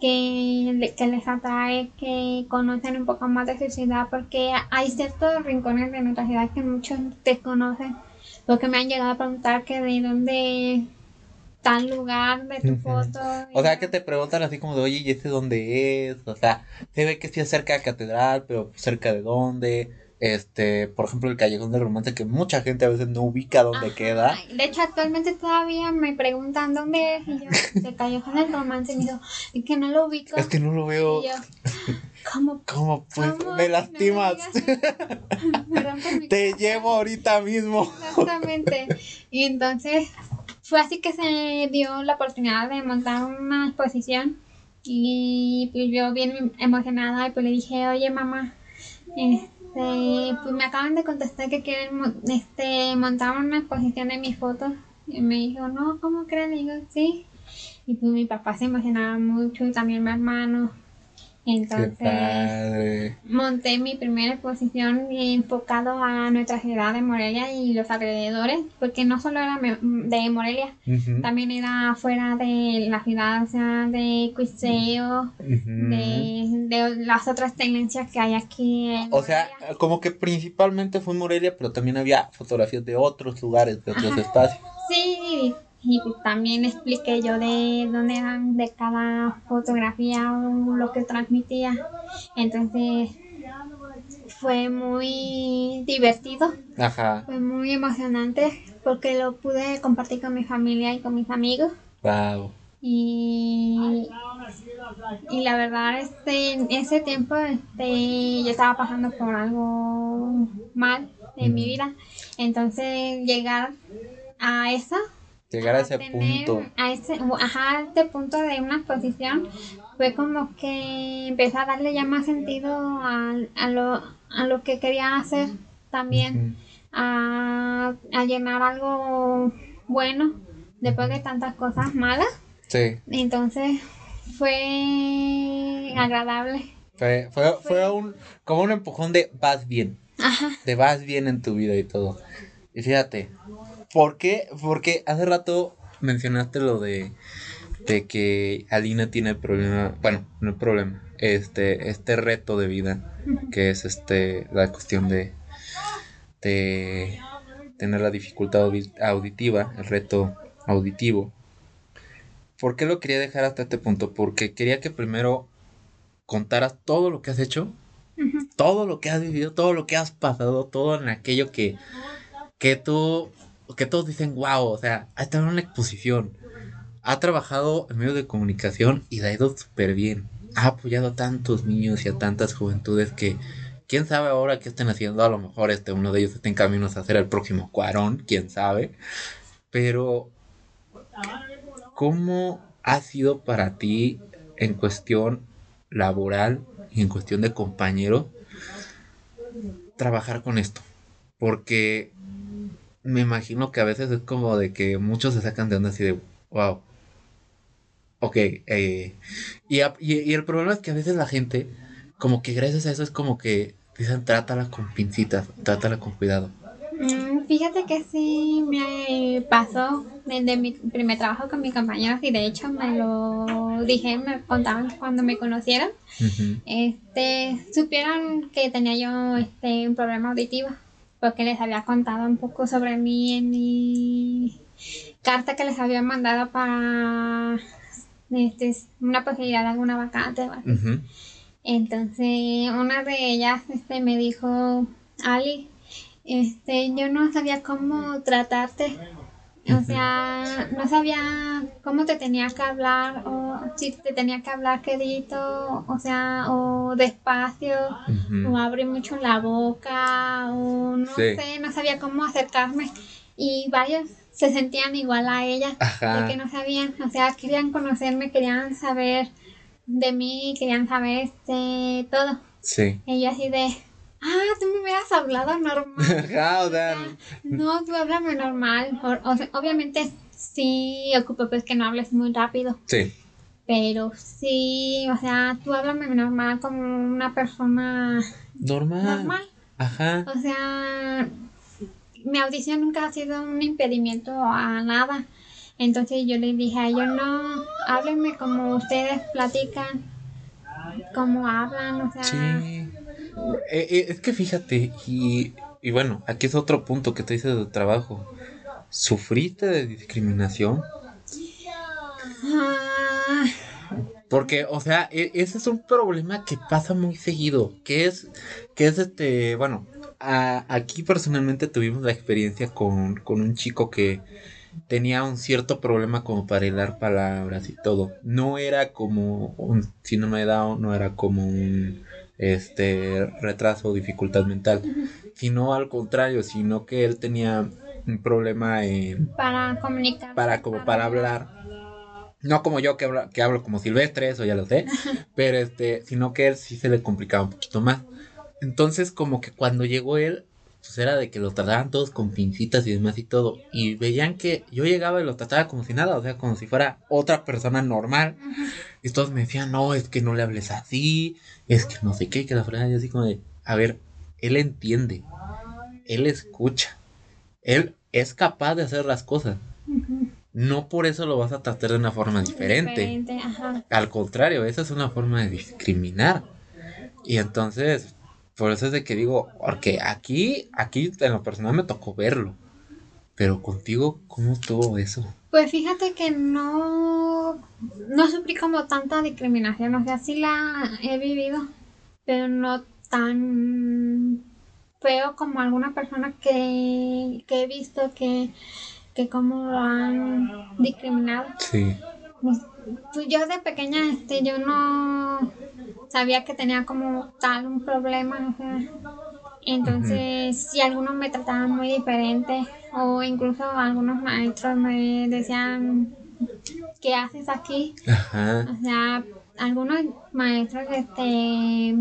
que, que les atrae, que conocen un poco más de su ciudad, porque hay ciertos rincones de nuestra ciudad que muchos desconocen, porque me han llegado a preguntar que de dónde tal lugar de tu foto. O sea, que te preguntan así como de, oye, ¿y este dónde es? O sea, se ve que sí es cerca de catedral, pero cerca de dónde. Este, por ejemplo, el Callejón del Romance, que mucha gente a veces no ubica dónde queda. De hecho, actualmente todavía me preguntan dónde es. Y yo, el Callejón del Romance, y me dijo, es que no lo ubico. Es que no lo veo. Y yo, ¿cómo? ¿Cómo? Pues me lastimas. Te llevo ahorita mismo. Exactamente. Y entonces, fue así que se dio la oportunidad de montar una exposición y pues yo bien emocionada y pues le dije, oye mamá, este, pues me acaban de contestar que quieren este, montar una exposición de mis fotos y me dijo, no, ¿cómo crees? Le digo, sí. Y pues mi papá se emocionaba mucho también mi hermano. Entonces monté mi primera exposición enfocado a nuestra ciudad de Morelia y los alrededores, porque no solo era de Morelia, también era fuera de la ciudad, o sea, de Cuiseo, de, las otras tendencias que hay aquí. o sea, como que principalmente fue Morelia, pero también había fotografías de otros lugares, de otros espacios. Sí, y también expliqué yo de dónde eran de cada fotografía o lo que transmitía. Entonces fue muy divertido. Ajá. Fue muy emocionante porque lo pude compartir con mi familia y con mis amigos. Wow. Y, y la verdad, este, en ese tiempo este, yo estaba pasando por algo mal en mi vida. Entonces llegar a esa llegar a, ese punto. A ese, ajá, este punto de una exposición fue como que empecé a darle ya más sentido a, a, lo, a lo que quería hacer también, a, a llenar algo bueno después de tantas cosas malas. Sí. Entonces fue agradable. Fue, fue, fue un, como un empujón de vas bien. Ajá. De vas bien en tu vida y todo. Y fíjate, ¿Por qué? Porque hace rato mencionaste lo de, de que Alina tiene el problema, bueno, no el problema, este, este reto de vida, que es este, la cuestión de, de tener la dificultad auditiva, el reto auditivo. ¿Por qué lo quería dejar hasta este punto? Porque quería que primero contaras todo lo que has hecho, todo lo que has vivido, todo lo que has pasado, todo en aquello que, que tú que todos dicen, wow, o sea, ha estado en una exposición, ha trabajado en medios de comunicación y ha ido súper bien. Ha apoyado a tantos niños y a tantas juventudes que, quién sabe ahora qué estén haciendo, a lo mejor este, uno de ellos está en caminos a hacer el próximo Cuarón, quién sabe. Pero, ¿cómo ha sido para ti en cuestión laboral y en cuestión de compañero trabajar con esto? Porque me imagino que a veces es como de que muchos se sacan de onda así de, wow. Ok, eh, y, y, el problema es que a veces la gente, como que gracias a eso es como que dicen, trátala con pincitas, trátala con cuidado. Mm, fíjate que sí me pasó desde mi primer trabajo con mis compañeros y de hecho me lo dije, me contaban cuando me conocieron, este, supieron que tenía yo este, un problema auditivo porque les había contado un poco sobre mí en mi carta que les había mandado para este, una posibilidad de alguna vacante. Entonces, una de ellas este, me dijo, Ali, este, yo no sabía cómo tratarte o sea, no sabía cómo te tenía que hablar o si te tenía que hablar quedito, o sea, o despacio, o abrir mucho la boca, o no sé, no sabía cómo acercarme. Y varios se sentían igual a ella, de que no sabían, o sea, querían conocerme, querían saber de mí, querían saber este todo. Sí. Y yo así de, ah, tú me hubieras hablado normal. o sea, no, tú háblame normal. obviamente sí ocupo pues que no hables muy rápido. Sí. Pero sí, o sea, tú háblame normal como una persona normal. Normal. Ajá. O sea, mi audición nunca ha sido un impedimento a nada. Entonces yo le dije a ellos, no, háblenme como ustedes platican, como hablan, o sea. Sí. Eh, eh, es que fíjate, y, bueno, aquí es otro punto que te dice de trabajo. ¿Sufriste de discriminación? Porque, o sea, e, ese es un problema que pasa muy seguido, que es, que es este, bueno, aquí personalmente tuvimos la experiencia con, un chico que tenía un cierto problema como para hilar palabras y todo. No era como un síndrome de Down, no era como un este retraso o dificultad mental, sino al contrario, sino que él tenía un problema en para comunicar, para como para hablar. No como yo que hablo, que hablo como silvestre, eso ya lo sé, pero este, sino que él sí se le complicaba un poquito más. Entonces, como que cuando llegó él, pues era de que lo trataban todos con pincitas y demás y todo. Y veían que yo llegaba y lo trataba como si nada, o sea, como si fuera otra persona normal. Y todos me decían, no, es que no le hables así, es que no sé qué, que la frase así como de, a ver, él entiende, él escucha, él es capaz de hacer las cosas. No por eso lo vas a tratar de una forma diferente. Al contrario, esa es una forma de discriminar. Y entonces, por eso es de que digo, porque aquí, aquí en lo personal me tocó verlo. Pero contigo, ¿cómo estuvo eso? Pues fíjate que no, no sufrí como tanta discriminación, o sea, sí la he vivido, pero no tan feo como alguna persona que, que he visto que, que como lo han discriminado. Sí. Pues, pues yo de pequeña, este, yo no sabía que tenía como tal un problema, entonces si algunos me trataban muy diferente o incluso algunos maestros me decían, ¿qué haces aquí? O sea, algunos maestros este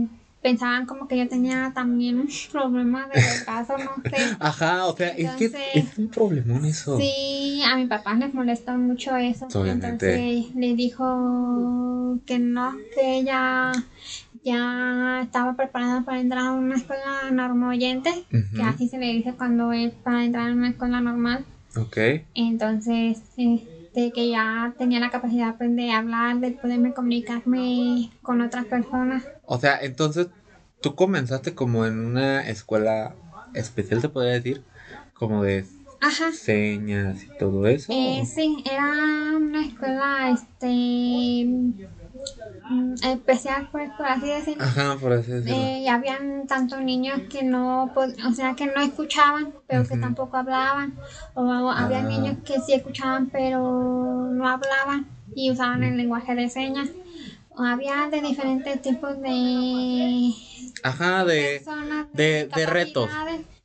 pensaban como que yo tenía también un problema de caso, no sé. Ajá, o sea, es que es un problemón eso. Sí, a mi papá les molestó mucho eso. Entonces le dijo que no, que ella ya estaba preparada para entrar a una escuela normoyente, que así se le dice cuando es para entrar en una escuela normal. Ok. Entonces, este, que ya tenía la capacidad pues, de hablar, de poderme comunicarme con otras personas. O sea, entonces tú comenzaste como en una escuela especial, se podría decir, como de señas y todo eso. Eh, sí, era una escuela este mm, especial por, así decirlo. Ajá, por así decirlo. Eh, y habían tantos niños que no, o sea, que no escuchaban, pero que tampoco hablaban. O había ah. niños que sí escuchaban, pero no hablaban y usaban el lenguaje de señas había de diferentes tipos de ajá de de, de, retos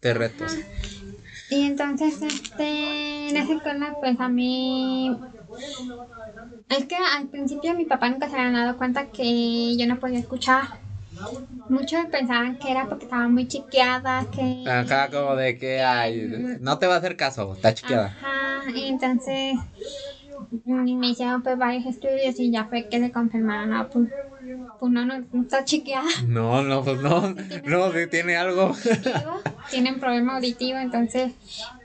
de retos y entonces este en esa escuela pues a mí es que al principio mi papá nunca se había dado cuenta que yo no podía escuchar Muchos pensaban que era porque estaba muy chiqueada, que... Ajá, como de que, ay, no te va a hacer caso, está chiqueada. Ajá, y entonces me hicieron pues varios estudios y ya fue que le confirmaron, ah, pues, pues no, no, está chiqueada. No, no, pues no, no, si tiene algo. Tienen problema auditivo, entonces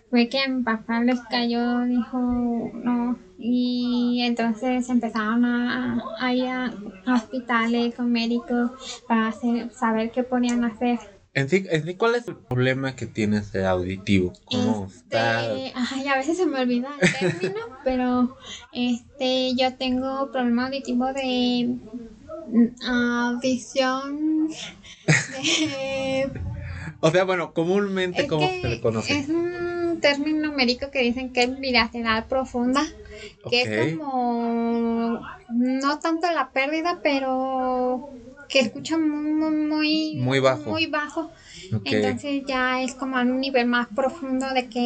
fue que a mi papá les cayó, dijo, no, y entonces empezaron a, a ir a hospitales con médicos para hacer, saber qué ponían a hacer. En sí, ¿cuál es el problema que tienes de auditivo? ¿Cómo este, Ay, a veces se me olvida el término, pero este, yo tengo problema auditivo de mm, audición O sea, bueno, comúnmente, ¿cómo se le conoce? Es un término médico que dicen que es bilateral profunda, que es como, no tanto la pérdida, pero que escucha muy, muy, bajo. Muy bajo. Entonces ya es como a un nivel más profundo de que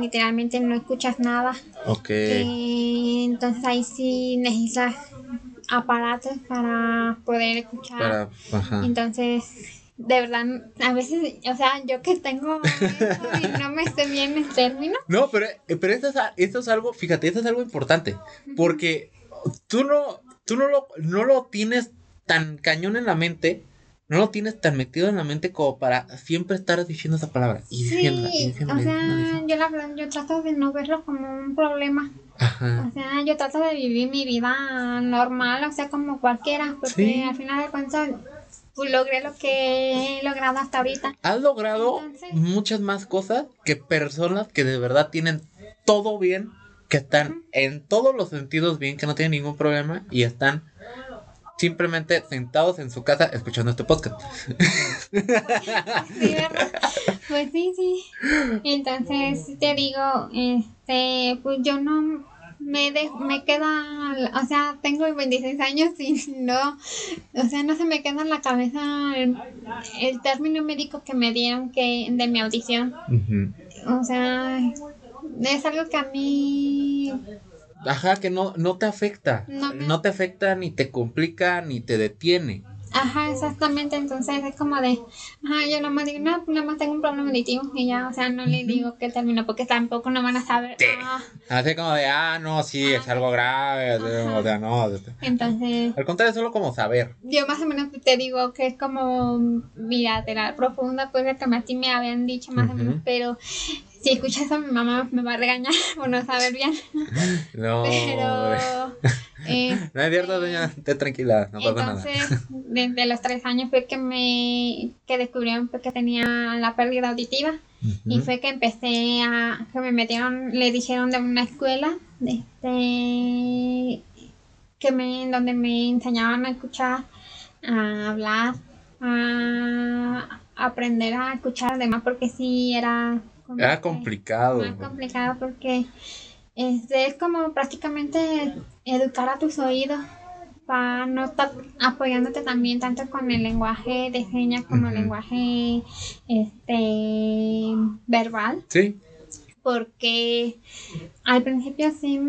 literalmente no escuchas nada. Entonces ahí sí necesitas aparatos para poder escuchar. Entonces de verdad, a veces, o sea, yo que tengo y no me sé bien el término. No, pero, eh, pero esto, es, esto es algo, fíjate, esto es algo importante, porque tú no, tú no lo, no lo tienes tan cañón en la mente, no lo tienes tan metido en la mente como para siempre estar diciendo esa palabra. Y sí, o sea, yo la verdad, yo trato de no verlo como un problema. Ajá. O sea, yo trato de vivir mi vida normal, o sea, como cualquiera, porque al final de cuentas pues logré lo que he logrado hasta ahorita. Has logrado muchas más cosas que personas que de verdad tienen todo bien, que están en todos los sentidos bien, que no tienen ningún problema y están simplemente sentados en su casa escuchando este podcast. sí, Pues sí, sí. Entonces te digo, este, pues yo no me, de, me queda, o sea, tengo 26 años y no, o sea, no se me queda en la cabeza el, término médico que me dieron que de mi audición. O sea, es algo que a mí Ajá, que no, no te afecta. No, te afecta, ni te complica, ni te detiene. Ajá, exactamente. Entonces es como de, ajá, yo nomás digo, no, nada más tengo un problema auditivo y ya, o sea, no le digo qué término porque tampoco no van a saber. Ah. Así como de, ah, no, sí, es algo grave, o sea, no. Entonces. Al contrario, es solo como saber. Yo más o menos te digo que es como bilateral, profunda, pues que a ti me habían dicho más o menos, pero si escuchas a mi mamá me va a regañar por no saber bien. No. Pero. Eh, no es cierto, doña. Esté tranquila, no pasa nada. Entonces, desde los tres años fue que me. que descubrieron que tenía la pérdida auditiva. Y fue que empecé a. que me metieron. le dijeron de una escuela. Este. que me. donde me enseñaban a escuchar, a hablar, a aprender a escuchar además porque sí era era complicado. Más complicado porque este, es como prácticamente educar a tus oídos para no estar apoyándote también tanto con el lenguaje de señas como el lenguaje este verbal. Sí. Porque al principio sí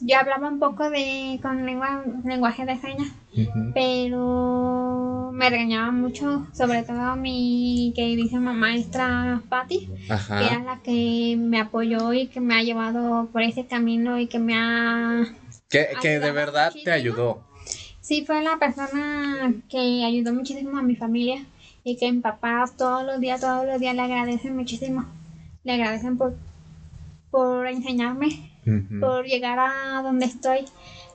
yo hablaba un poco de con lengua, lenguaje de señas, pero me regañaba mucho, sobre todo mi queridísima maestra Patti, que era la que me apoyó y que me ha llevado por ese camino y que me ha... Que, que de verdad te ayudó. Sí, fue la persona que ayudó muchísimo a mi familia y que mi papá todos los días, todos los días le agradecen muchísimo. Le agradecen por, por enseñarme por llegar a donde estoy,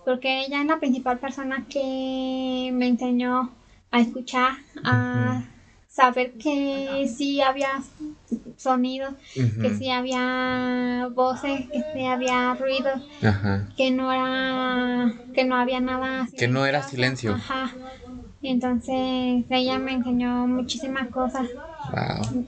porque ella es la principal persona que me enseñó a escuchar, a saber que sí había sonidos, que sí había voces, que sí había ruido, que no era, que no había nada. Que no era silencio. Ajá. Entonces ella me enseñó muchísimas cosas.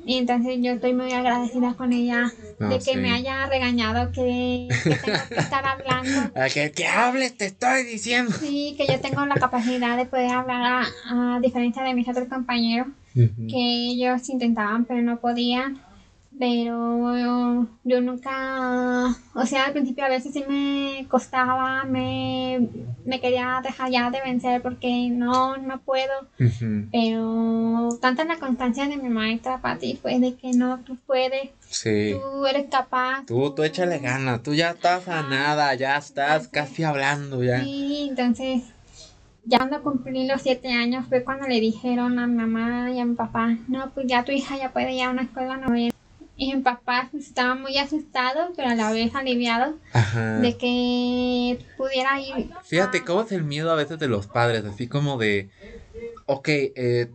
Y entonces yo estoy muy agradecida con ella de que me haya regañado que, que tengo que estar hablando. que, que hables, te estoy diciendo. Sí, que yo tengo la capacidad de poder hablar a, diferencia de mis otros compañeros, que ellos intentaban pero no podían pero yo, nunca, o sea, al principio a veces sí me costaba, me, quería dejar ya de vencer porque no, no puedo, pero tanta la constancia de mi maestra Pati fue de que no, tú puedes, tú eres capaz. Tú, tú échale ganas, tú ya estás a nada, ya estás casi hablando ya. Sí, entonces ya cuando cumplí los siete años fue cuando le dijeron a mi mamá y a mi papá, no, pues ya tu hija ya puede ir a una escuela novena. Y mi papá estaba muy asustado, pero a la vez aliviado de que pudiera ir. Fíjate, ¿cómo es el miedo a veces de los padres? Así como de, ok, eh,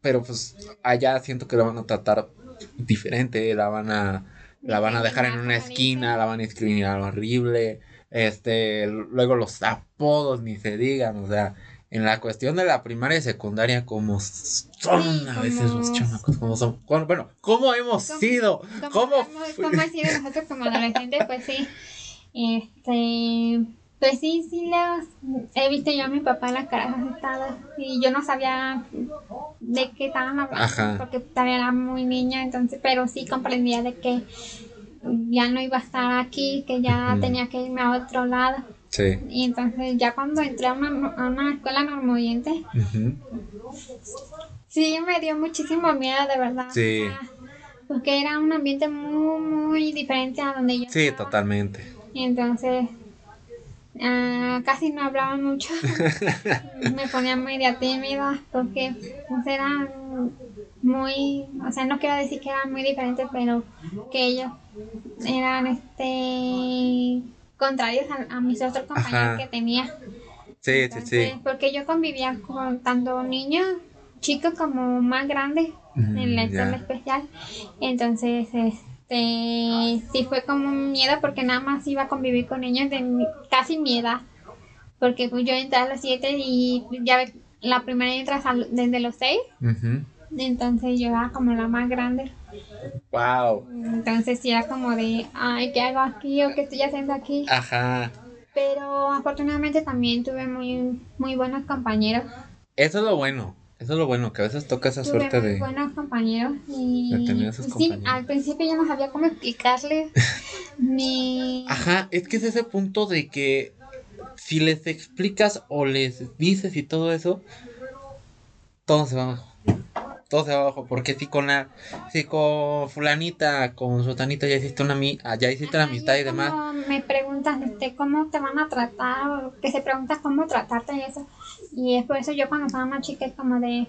pero pues allá siento que lo van a tratar diferente, la van a, la van a dejar en una esquina, la van a discriminar horrible, este, luego los apodos ni se digan, o sea, en la cuestión de la primaria y secundaria, como son a veces los chamacos, como son. Bueno, ¿cómo hemos sido? ¿Cómo, ¿Cómo, hemos sido nosotros como adolescentes? Pues sí. Este. Pues sí, sí, los he visto yo a mi papá en las caras asustadas y yo no sabía de qué estaban hablando porque todavía era muy niña, entonces, pero sí comprendía de que ya no iba a estar aquí, que ya tenía que irme a otro lado. Sí. Y entonces ya cuando entré a una, a una escuela normoyente, Sí, me dio muchísimo miedo, de verdad. Sí. porque era un ambiente muy, muy diferente a donde yo Sí, totalmente. Y entonces, ah, casi no hablaba mucho. me ponía media tímida porque pues, eran muy, o sea, no quiero decir que eran muy diferentes, pero que ellos eran este contrarios a, mis otros compañeros que tenía. Sí, sí, sí. Porque yo convivía con tanto niños chicos como más grandes en la escuela especial. Entonces, este, sí fue como un miedo porque nada más iba a convivir con niños de casi mi edad. Porque pues yo entré a los siete y ya la primera entra desde los seis. Entonces yo era como la más grande. Wow. Entonces era como de, ay, ¿qué hago aquí o qué estoy haciendo aquí? Ajá. Pero afortunadamente también tuve muy, muy buenos compañeros. Eso es lo bueno. Eso es lo bueno, que a veces toca esa suerte de... buenos compañeros y... De tener esos compañeros. Sí, al principio yo no sabía cómo explicarles mi... Ajá, es que es ese punto de que si les explicas o les dices y todo eso, todo se va abajo. Todo se va abajo, porque si con la, si con fulanita, con sotanita ya hiciste una ya hiciste la amistad y demás. Me preguntas este, cómo te van a tratar, o que se pregunta cómo tratarte y eso. Y es por eso yo cuando estaba más chica es como de...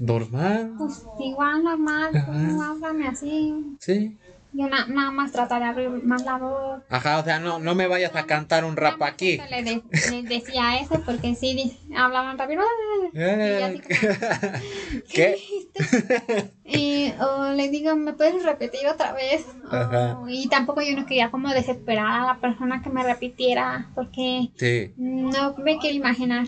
Normal. Pues igual normal, háblame así. Sí. Yo nada más tratar de abrir más la voz. Ajá, o sea, no, no me vayas a cantar un rap aquí. Le, decía eso porque sí hablaban rápido. Y ¿Qué? y, o le digo, ¿me puedes repetir otra vez? y tampoco yo no quería como desesperar a la persona que me repitiera porque no me quiero imaginar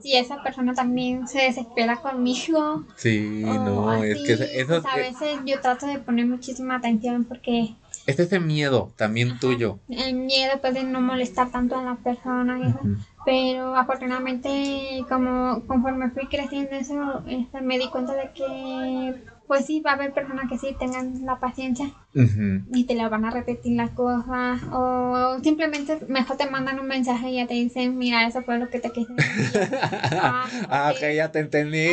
si esa persona también se desespera conmigo. Sí, no, es que eso... A veces yo trato de poner muchísima atención porque... Es ese miedo también tuyo. El miedo pues de no molestar tanto a la persona. Pero afortunadamente como conforme fui creciendo eso, este, me di cuenta de que pues sí, va a haber personas que sí tengan la paciencia y te la van a repetir las cosas o simplemente mejor te mandan un mensaje y ya te dicen, mira, eso fue lo que te quise decir. ah, ah ok, ya te entendí.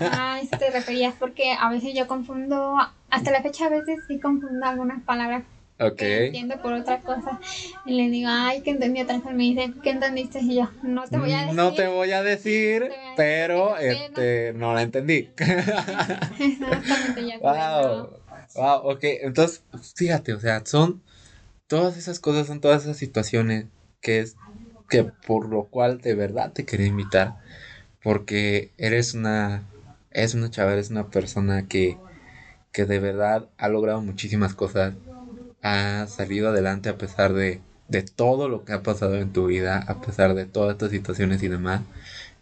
ah, eso te referías porque a veces yo confundo, hasta la fecha a veces sí confundo algunas palabras Ok. entiendo por otra cosa. Y le digo, ay, que entendí otra cosa. Me dice, ¿qué entendiste? Y yo, no te voy a decir. No te voy a decir, pero este, no la entendí. Exactamente, ya. Wow. Wow, ok. Entonces, fíjate, o sea, son todas esas cosas, son todas esas situaciones que es que por lo cual de verdad te quería invitar. Porque eres una, es una chava, eres una persona que, que de verdad ha logrado muchísimas cosas has salido adelante a pesar de, de todo lo que ha pasado en tu vida, a pesar de todas estas situaciones y demás,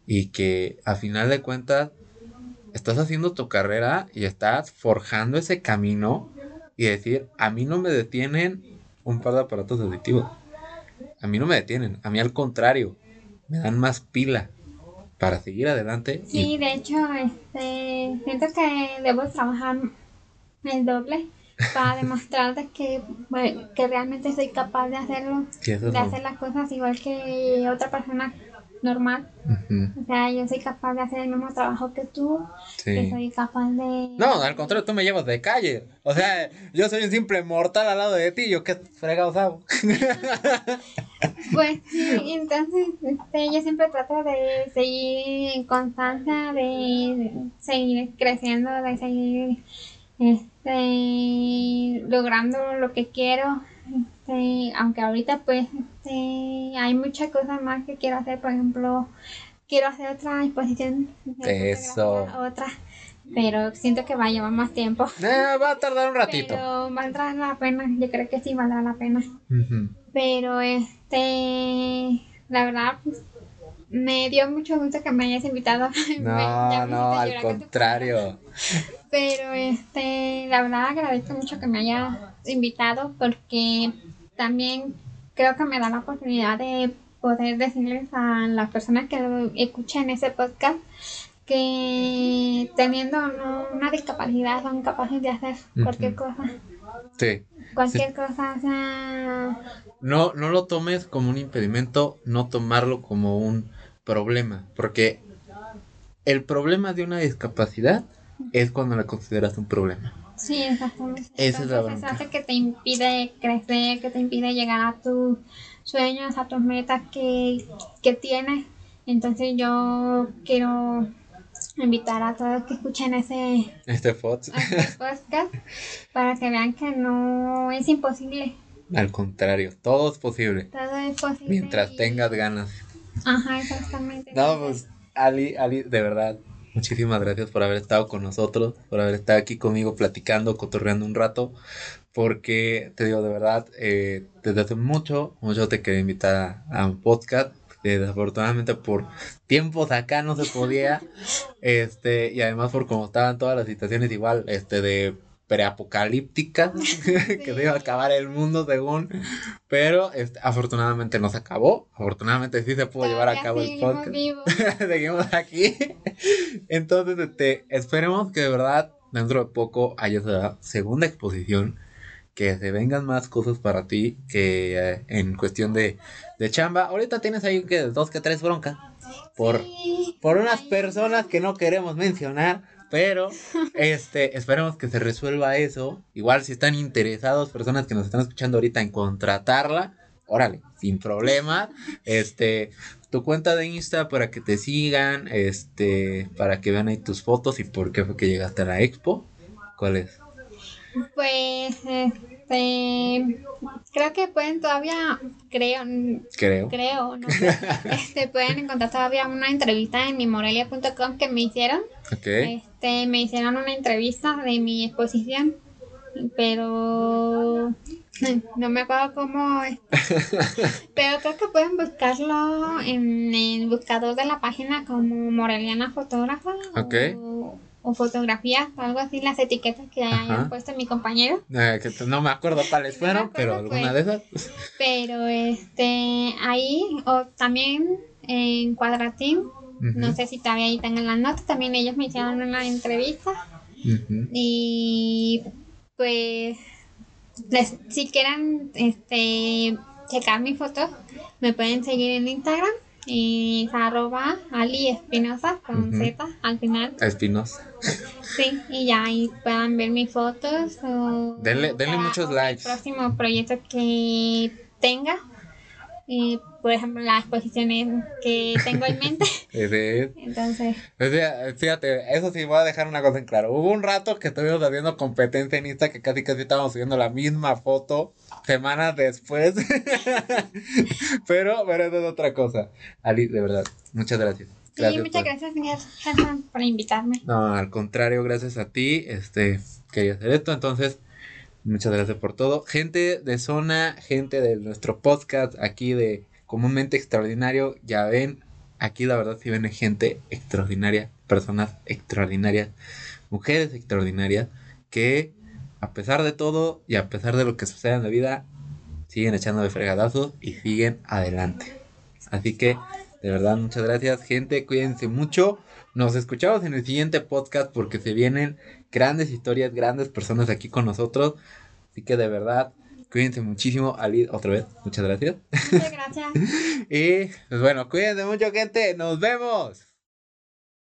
y que a final de cuentas estás haciendo tu carrera y estás forjando ese camino y decir, a mí no me detienen un par de aparatos auditivos. A mí no me detienen, a mí al contrario, me dan más pila para seguir adelante. Sí, de hecho, este, siento que debo trabajar el doble para demostrarte que, que realmente soy capaz de hacerlo, de hacer las cosas igual que otra persona normal. O sea, yo soy capaz de hacer el mismo trabajo que tú, que soy capaz de... No, al contrario, tú me llevas de calle. O sea, yo soy un simple mortal al lado de ti, yo qué fregados hago. pues sí, entonces este, yo siempre trato de seguir en constancia, de seguir creciendo, de seguir este, logrando lo que quiero. Este, aunque ahorita pues este, hay muchas cosas más que quiero hacer, por ejemplo, quiero hacer otra exposición. Eso. Otra. Pero siento que va a llevar más tiempo. Eh, va a tardar un ratito. Pero valdrá la pena, yo creo que sí valdrá la pena. Pero este, la verdad, pues me dio mucho gusto que me hayas invitado. No, no, al contrario. Pero este, la verdad agradezco mucho que me hayas invitado porque también creo que me da la oportunidad de poder decirles a las personas que escuchen ese podcast que teniendo una discapacidad son capaces de hacer cualquier cosa. Sí. Cualquier cosa, o sea... No, no lo tomes como un impedimento, no tomarlo como un problema, porque el problema de una discapacidad es cuando la consideras un problema. Sí, exactamente. Esa es la hace que te impide crecer, que te impide llegar a tus sueños, a tus metas que, que tienes. Entonces yo quiero invitar a todos que escuchen ese, Este ese podcast para que vean que no es imposible. Al contrario, todo es posible. Todo es posible. Mientras y- tengas ganas. Ajá, exactamente. No, pues, Ali, Ali, de verdad, muchísimas gracias por haber estado con nosotros, por haber estado aquí conmigo platicando, cotorreando un rato, porque te digo, de verdad, eh, desde hace mucho, mucho te quería invitar a, a un podcast. Desafortunadamente por tiempos acá no se podía, este, y además por cómo estaban todas las situaciones igual, este, de preapocalípticas, que se iba a acabar el mundo según, pero este, afortunadamente no se acabó, afortunadamente sí se pudo llevar a cabo el seguimos podcast. vivos. Seguimos aquí. Entonces, este, esperemos que de verdad dentro de poco haya esa segunda exposición. Que se vengan más cosas para ti que eh, en cuestión de, de chamba. Ahorita tienes ahí que dos que tres broncas. Por, Sí, por unas personas que no queremos mencionar. Pero este, esperemos que se resuelva eso. Igual si están interesados, personas que nos están escuchando ahorita en contratarla, órale, sin problema. Este, tu cuenta de Insta para que te sigan, este, para que vean ahí tus fotos y por qué fue que llegaste a la expo. ¿Cuál es? Pues, este, creo que pueden todavía, creo, Creo. creo, no sé, este, pueden encontrar todavía una entrevista en mimorelia.com que me hicieron. Ok. Este, me hicieron una entrevista de mi exposición, pero no me acuerdo cómo es. Pero creo que pueden buscarlo en el buscador de la página como Moreliana Fotógrafa Ok. o, o fotografías, algo así, las etiquetas que hayan puesto mi compañero. Eh, que no me acuerdo cuáles No fueron, pero alguna de esas. Pero este ahí, o también en Cuadratín, no sé si todavía ahí tengan las notas, también ellos me hicieron una entrevista. Y pues, les- si quieren este, checar mi foto, me pueden seguir en Instagram. Y es arroba Ali Espinosa con. Z al final. Espinosa. Sí, y ya ahí puedan ver mis fotos. O, Denle- muchos o el likes. próximo proyecto que tenga. Y, por ejemplo, las exposiciones que tengo en mente. Entonces, sea, fíjate, eso sí voy a dejar una cosa en claro. Hubo un rato que estuvimos haciendo competencia en Insta que casi casi estábamos subiendo la misma foto semanas después. pero, pero eso es otra cosa. Ali, de verdad, muchas gracias. sí, muchas por- gracias, Gerson, por invitarme. No, al contrario, gracias a ti. Este, quería hacer esto, entonces, muchas gracias por todo. Gente de zona, gente de nuestro podcast aquí de Comúnmente Extraordinario, ya ven, aquí la verdad sí ven gente extraordinaria, personas extraordinarias, mujeres extraordinarias, que a pesar de todo y a pesar de lo que sucede en la vida, siguen echando de fregadazos y siguen adelante. Así que, de verdad, muchas gracias, gente. Cuídense mucho. Nos escuchamos en el siguiente podcast porque se vienen grandes historias, grandes personas aquí con nosotros. Así que, de verdad, cuídense muchísimo. Ali, otra vez, muchas gracias. Muchas gracias. Y, pues bueno, cuídense mucho, gente. Nos vemos.